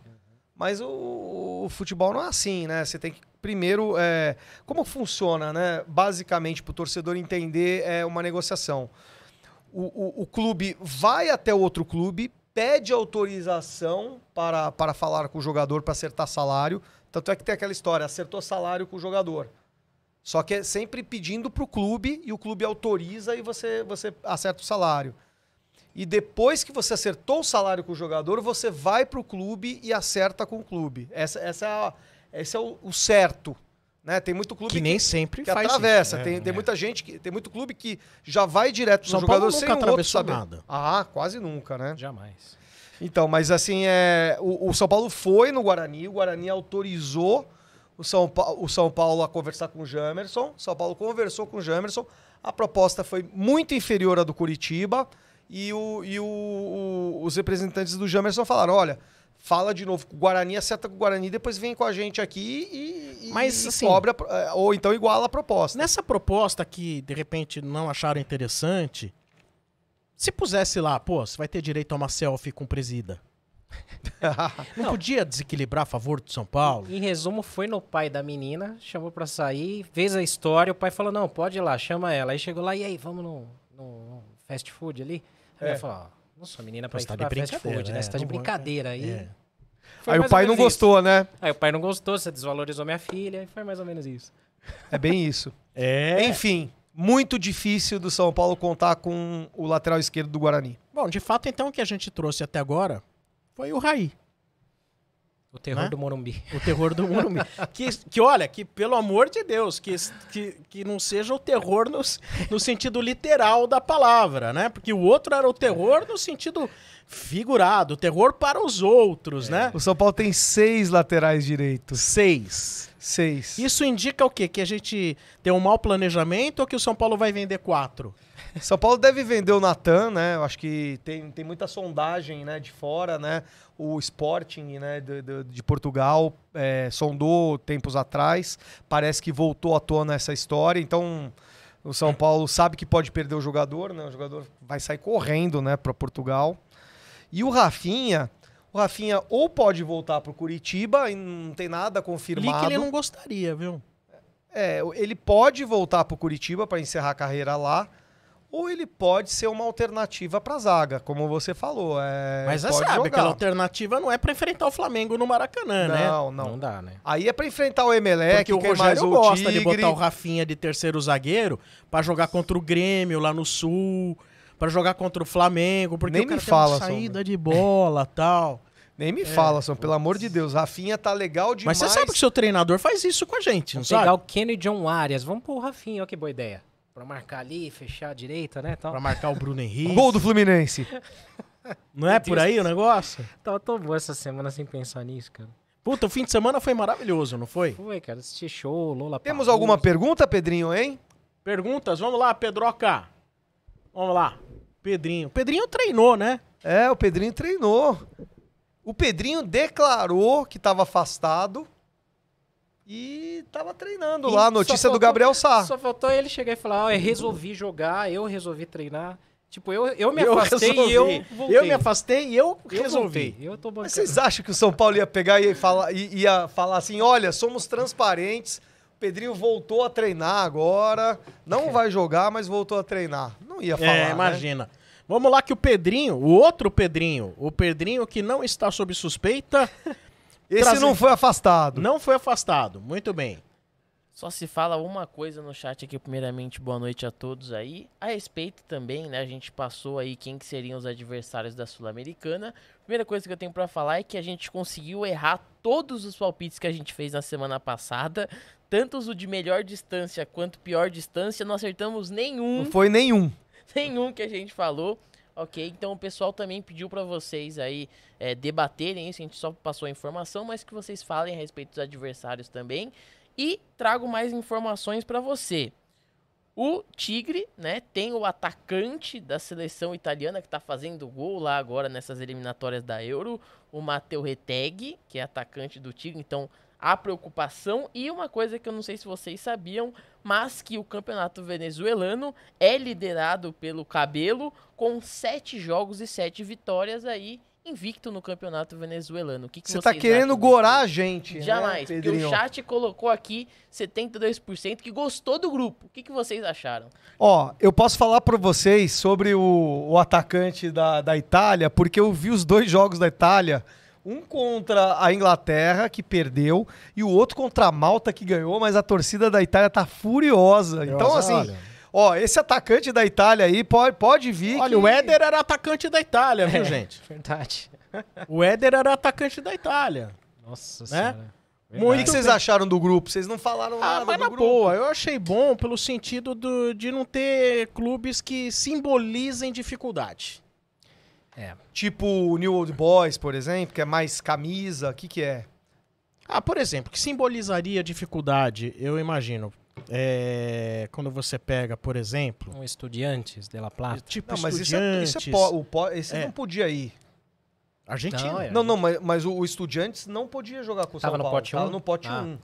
Mas o, o futebol não é assim, né? Você tem que primeiro. é, como funciona, né? Basicamente, para o torcedor entender é uma negociação. O, o, o clube vai até outro clube, pede autorização para, para falar com o jogador para acertar salário. Tanto é que tem aquela história, acertou salário com o jogador. Só que é sempre pedindo para o clube e o clube autoriza e você, você acerta o salário. E depois que você acertou o salário com o jogador, você vai para o clube e acerta com o clube. Essa, essa é a- esse é o, o certo. Né? Tem muito clube Que nem sempre que faz atravessa. isso. tem, É, tem é. muita gente que. Tem muito clube que já vai direto no São jogador Paulo sem nunca o outro atravessou saber. nada. Ah, quase nunca, né? Jamais. Então, mas assim, é, o, o São Paulo foi no Guarani, o Guarani autorizou o São, Pa- o São Paulo a conversar com o Jamerson, o São Paulo conversou com o Jamerson, a proposta foi muito inferior à do Curitiba, e, o, e o- o- os representantes do Jamerson falaram, olha, fala de novo com o Guarani, acerta com o Guarani, depois vem com a gente aqui e, Mas, e assim, cobra, eh, ou então iguala a proposta. Nessa proposta que, de repente, não acharam interessante, se pusesse lá, pô, você vai ter direito a uma selfie com presida. Não, podia desequilibrar a favor do São Paulo? Em resumo, foi no pai da menina, chamou pra sair, fez a história, o pai falou, não, pode ir lá, chama ela. Aí chegou lá, e aí, vamos no, no- no fast food ali? Aí É. ela falou, sou menina pra Você ir tá de fast food, né? é, Você tá de não vou- brincadeira aí. É. Foi Aí o pai não isso. gostou, né? Aí o pai não gostou, você desvalorizou minha filha, e foi mais ou menos isso. É bem isso. É. Enfim, muito difícil do São Paulo contar com o lateral esquerdo do Guarani. Bom, de fato, então, o que a gente trouxe até agora foi o Raí, O terror Né? do Morumbi. o terror do Morumbi. que, que, olha, que pelo amor de Deus, que, que, que não seja o terror no, no sentido literal da palavra, né? Porque o outro era o terror no sentido figurado, terror para os outros, né? O São Paulo tem seis laterais direitos. Seis. Seis. Isso indica o quê? Que a gente tem um mau planejamento ou que o São Paulo vai vender quatro? São Paulo deve vender o Natan, né? Eu acho que tem, tem muita sondagem né, de fora, né? O Sporting né, de, de- de Portugal é, sondou tempos atrás. Parece que voltou à tona essa história. Então, o São Paulo sabe que pode perder o jogador, né? O jogador vai sair correndo né, para Portugal. E o Rafinha, o Rafinha ou pode voltar para o Curitiba e não tem nada Li confirmado. que ele não gostaria, viu? É, ele pode voltar para o Curitiba para encerrar a carreira lá, ou ele pode ser uma alternativa para a zaga, como você falou. É, Mas você sabe, jogar. aquela alternativa não é pra enfrentar o Flamengo no Maracanã, né? Não, Não, não. dá, né? Aí é para enfrentar o Emelec, Porque o que é mais Rogério o gosta de Tigre. botar o Rafinha de terceiro zagueiro pra jogar contra o Grêmio lá no Sul, pra jogar contra o Flamengo, porque Nem o cara me tem uma fala, saída de bola tal. Nem me fala, só, pelo amor de Deus. Rafinha tá legal Mas demais. você sabe que o seu treinador faz isso com a gente, não Vamos pegar sabe? o Kenny John Arias, vamos pôr o Rafinha, ó que boa ideia. Pra marcar ali, fechar a direita, né? Tal. Pra marcar o Bruno Henrique. Gol do Fluminense. Não é por aí o negócio? Tava tão boa essa semana sem pensar nisso, cara. Puta, o fim de semana foi maravilhoso, não foi? Foi, cara, assisti show, Lola Temos Palusa. alguma pergunta, Pedrinho, hein? Perguntas? Vamos lá, Pedroca. Vamos lá. Pedrinho. Pedrinho treinou, né? É, o Pedrinho treinou. O Pedrinho declarou que estava afastado e estava treinando E lá. Notícia do faltou- Gabriel Sá. Só faltou ele chegar e falar, ó, eu resolvi jogar, eu resolvi treinar. Tipo, eu, eu me Eu afastei e eu resolvi. voltei. Eu me afastei e eu, resolvi. Eu tô bancando. Mas vocês acham que o São Paulo ia pegar e falar, ia falar assim, olha, somos transparentes, o Pedrinho voltou a treinar agora, não vai jogar, mas voltou a treinar. Não ia falar, É, né? imagina. Vamos lá que o Pedrinho, o outro Pedrinho, o Pedrinho que não está sob suspeita, Esse Trazer- não foi afastado. não foi afastado. Muito bem. Só se fala uma coisa no chat aqui, primeiramente, boa noite a todos aí. A respeito também, né, a gente passou aí quem que seriam os adversários da Sul-Americana. Primeira coisa que eu tenho pra falar é que a gente conseguiu errar todos os palpites que a gente fez na semana passada. Tanto os de melhor distância quanto pior distância, não acertamos nenhum Não foi nenhum. nenhum que a gente falou. Ok, então o pessoal também pediu pra vocês aí é, debaterem isso, a gente só passou a informação, mas que vocês falem a respeito dos adversários também. E trago mais informações pra você. O Tigre, né, tem o atacante da seleção italiana que tá fazendo gol lá agora nessas eliminatórias da Euro, o Matteo Retegui, que é atacante do Tigre, então há preocupação. E uma coisa que eu não sei se vocês sabiam, mas que o campeonato venezuelano é liderado pelo Cabelo com sete jogos e sete vitórias aí, invicto no campeonato venezuelano. O que, que Você tá querendo gorar a gente, né, Jamais, porque Pedrinho? o chat colocou aqui 72% que gostou do grupo. O que, que vocês acharam? Ó, eu posso falar pra vocês sobre o, o atacante da, da Itália, porque eu vi os dois jogos da Itália. Um contra a Inglaterra, que perdeu, e o outro contra a Malta, que ganhou, mas a torcida da Itália tá furiosa. Então, assim, Olha, ó, esse atacante da Itália aí pode, pode vir. olha que- o Éder era atacante da Itália, viu, É. gente? Verdade. O Éder era atacante da Itália. Nossa Né? senhora. O que, vocês acharam do grupo? Vocês não falaram Ah, nada mas do na grupo. boa, eu achei bom pelo sentido do- de não ter clubes que simbolizem dificuldade. É. Tipo o New Old Boys, por exemplo, que é mais camisa. O que, que é? Ah, por exemplo, que simbolizaria dificuldade, eu imagino. É, quando você pega, por exemplo, Um Estudiantes de La Plata. tipo Não, mas isso é, isso é po- o po- esse É. não podia ir. Argentina. Não, é. Não, não, mas, mas o, o Estudiantes não podia jogar com o Tava São no Paulo. pote tava um? no pote Ah. 1.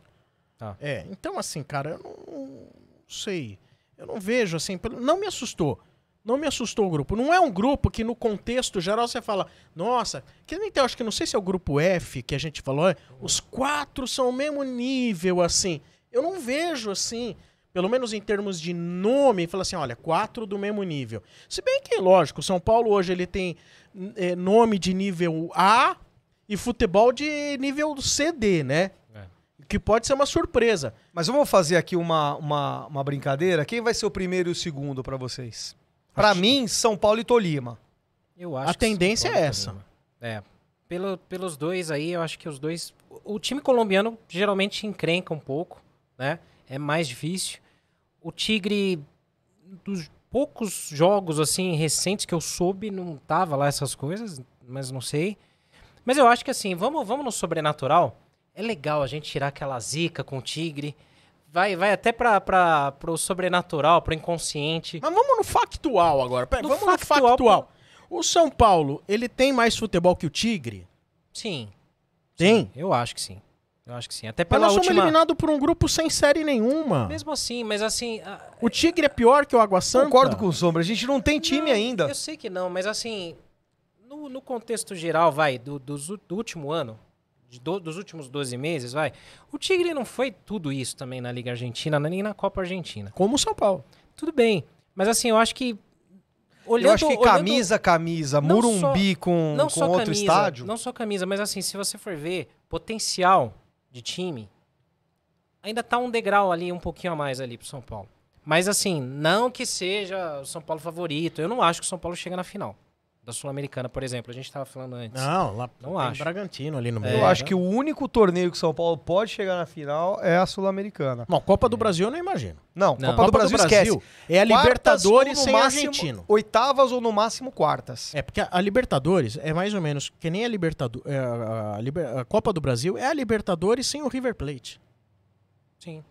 É, então assim, cara, eu não, não sei. Eu não vejo assim, pelo- não me assustou. Não me assustou o grupo. Não é um grupo que no contexto geral você fala, nossa, que nem tem, acho que não sei se é o grupo F que a gente falou, é, os quatro são o mesmo nível assim. Eu não vejo assim, pelo menos em termos de nome, fala assim, olha, quatro do mesmo nível. Se bem que, lógico, o São Paulo hoje ele tem é, nome de nível A e futebol de nível CD, né? É. Que pode ser uma surpresa. Mas vamos fazer aqui uma, uma, uma brincadeira. Quem vai ser o primeiro e o segundo pra vocês? Pra Acho- mim, São Paulo e Tolima. Eu acho A tendência é essa. É. Pelo, pelos dois aí, eu acho que os dois. O time colombiano geralmente encrenca um pouco, né? É mais difícil. O Tigre, dos poucos jogos assim recentes que eu soube, não tava lá essas coisas, mas não sei. Mas eu acho que assim, vamos, vamos no sobrenatural. É legal a gente tirar aquela zica com o Tigre. Vai, vai até pra, pra, pro sobrenatural, pro inconsciente. Mas vamos no factual agora. Pera, No vamos factual, no factual. O São Paulo, ele tem mais futebol que o Tigre? Sim. Tem. Eu acho que sim. Eu acho que sim. Até Mas pela nós somos última. eliminados por um grupo sem série nenhuma. Mesmo assim, mas assim. a- O Tigre é pior que o Água Santa? Concordo com o Sombra. A gente não tem time Não, ainda. Eu sei que não, mas assim. No, no contexto geral, vai, do, dos u- do último ano, do- dos últimos 12 meses, vai. O Tigre não foi tudo isso também na Liga Argentina, nem na Copa Argentina. Como o São Paulo. Tudo bem. Mas assim, eu acho que. Olhando, eu acho que olhando- camisa, camisa, não Murumbi com, não com só outro camisa, estádio. Não só camisa, mas assim, se você for ver potencial de time, ainda tá um degrau ali, um pouquinho a mais ali pro São Paulo. Mas assim, não que seja o São Paulo favorito. Eu não acho que o São Paulo chega na final. Da Sul-Americana, por exemplo. A gente tava falando antes. Não, lá Não tem acho. Bragantino ali no meio. Eu É, acho que o único torneio que São Paulo pode chegar na final é a Sul-Americana. Não, Copa do Brasil eu não imagino. Não, Não. Copa, do Brasil, esquece. é a Quartas Libertadores sem máximo- argentino. Oitavas ou no máximo quartas. É, porque a, a Libertadores é mais ou menos que nem a Libertadores. a, Liber- a Copa do Brasil é a Libertadores sem o River Plate. Sim.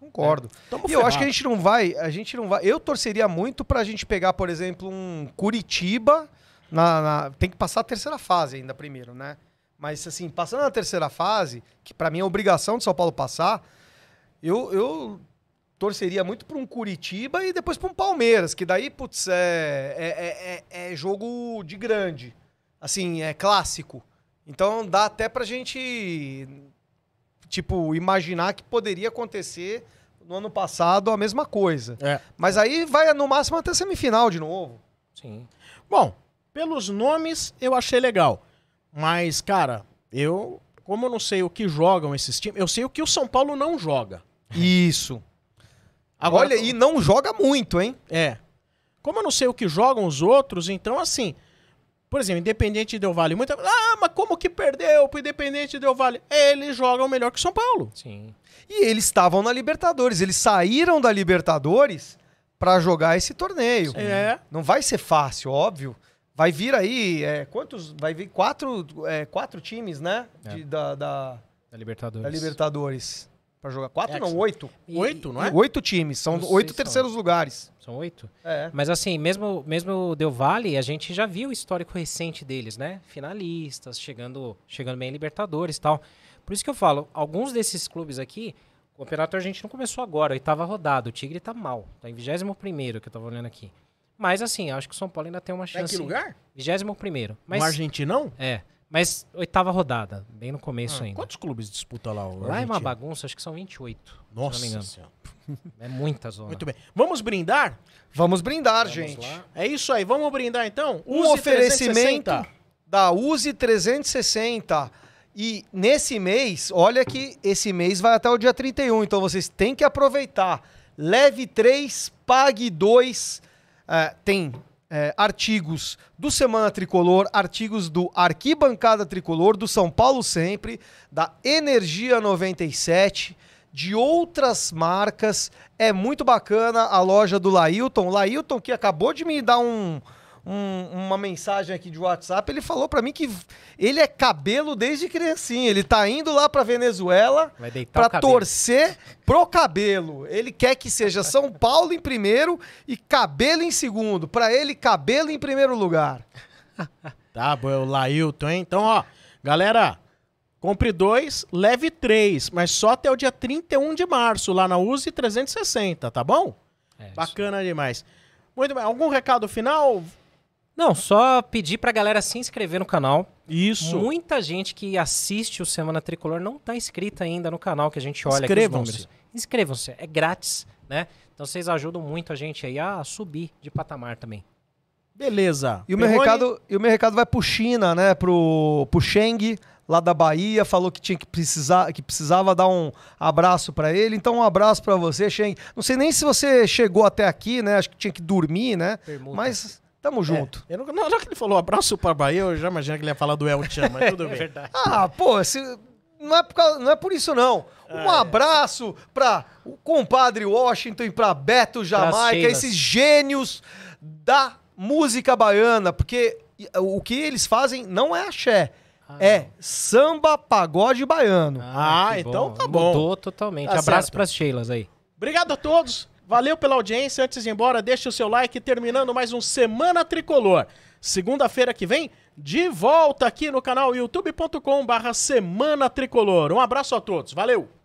Concordo. Tamo E eu acho que a ferrado. gente não vai, a gente não vai. Eu torceria muito pra gente pegar, por exemplo, um Curitiba na, na- tem que passar a terceira fase ainda primeiro, né? Mas assim, passando na terceira fase, que pra mim é obrigação de São Paulo passar, eu, eu torceria muito pra um Curitiba e depois pra um Palmeiras, que daí, putz, é, é, é, é- é jogo de grande. Assim, é clássico. Então dá até pra gente, tipo, imaginar que poderia acontecer no ano passado a mesma coisa. É. Mas aí vai no máximo até semifinal de novo. Sim. Bom, pelos nomes eu achei legal. Mas, cara, eu, como eu não sei o que jogam esses times, eu sei o que o São Paulo não joga. Isso. Agora, Olha, e não joga muito, hein? É. Como eu não sei o que jogam os outros, então assim. Por exemplo, Independente Del Vale. Muita... Ah, mas como que perdeu pro Independente Del Vale? Eles jogam melhor que o São Paulo. Sim. E eles estavam na Libertadores. Eles saíram da Libertadores pra jogar esse torneio. É. Não vai ser fácil, óbvio. Vai vir aí, é, quantos? Vai vir quatro, é, quatro times, né? É. De- da, da, Da Libertadores. da Libertadores. Pra jogar. Quatro É, não, oito. E- Oito, não é? Oito times. São Não oito se são. terceiros lugares. São oito? É. Mas assim, mesmo, mesmo o Del Valle, a gente já viu o histórico recente deles, né? Finalistas, chegando, chegando bem em Libertadores e tal. Por isso que eu falo, alguns desses clubes aqui, o Campeonato Argentino começou agora, oitava rodada. O Tigre tá mal, tá em 21 primeiro que eu tava olhando aqui. Mas assim, acho que o São Paulo ainda tem uma É chance. que lugar? 21 primeiro. Mas, No Argentinão? É, mas oitava rodada, bem no começo Ah, ainda. quantos clubes disputa lá o Lá é uma Argentina? bagunça, acho que são 28. se eu Nossa não me engano. É muita zona. Muito bem. Vamos brindar? Vamos brindar, Vamos gente. lá. É isso aí. Vamos brindar então? Um Use oferecimento 360. da Use 360. E nesse mês, olha que esse mês vai até o dia 31, então vocês têm que aproveitar. Leve 3, pague 2. É, tem é, artigos do Semana Tricolor, artigos do Arquibancada Tricolor, do São Paulo Sempre, da Energia 97, de outras marcas. É muito bacana a loja do Lailton. Lailton que acabou de me dar um, um- uma mensagem aqui de WhatsApp, ele falou pra mim que ele é cabelo desde criancinha. Ele tá indo lá pra Venezuela cabelo. torcer pro cabelo. Ele quer que seja São Paulo em primeiro e cabelo em segundo. Pra ele, cabelo em primeiro lugar. Tá, bom, é o Lailton, hein? Então, ó, galera, compre dois, leve três, mas só até o dia 31 de março, lá na Use 360, tá bom? É, isso. Bacana demais. Muito bem, algum recado final? Não, só pedir pra galera se inscrever no canal. Isso. Muita gente que assiste o Semana Tricolor não tá inscrita ainda no canal que a gente olha aqui os Inscrevam-se. números. Inscrevam-se, é grátis, né? Então vocês ajudam muito a gente aí a subir de patamar também. Beleza. E o meu Perrone? recado, e o meu recado vai pro China, né? Pro, pro Cheng, lá da Bahia, falou que tinha que precisar, que precisava dar um abraço pra ele. Então um abraço pra você, Cheng. Não sei nem se você chegou até aqui, né? Acho que tinha que dormir, né? Permuta. Mas tamo junto. Eu não, não, já que ele falou abraço pra Bahia, eu já imaginei que ele ia falar do El Chan, mas tudo bem. verdade. Ah, pô, se- não, é por causa- não é por isso, não. Um abraço pra o compadre Washington e pra Beto Jamaica, esses gênios da música baiana, porque o que eles fazem não é axé, é samba pagode baiano. Ah, que então tá bom. Mudou totalmente. Tá Abraço certo. pras Sheilas aí. Obrigado a todos. Valeu pela audiência. Antes de ir embora, deixe o seu like. Terminando mais um Semana Tricolor. Segunda-feira que vem, de volta aqui no canal youtube.com/barra Semana Tricolor. Um abraço a todos. Valeu!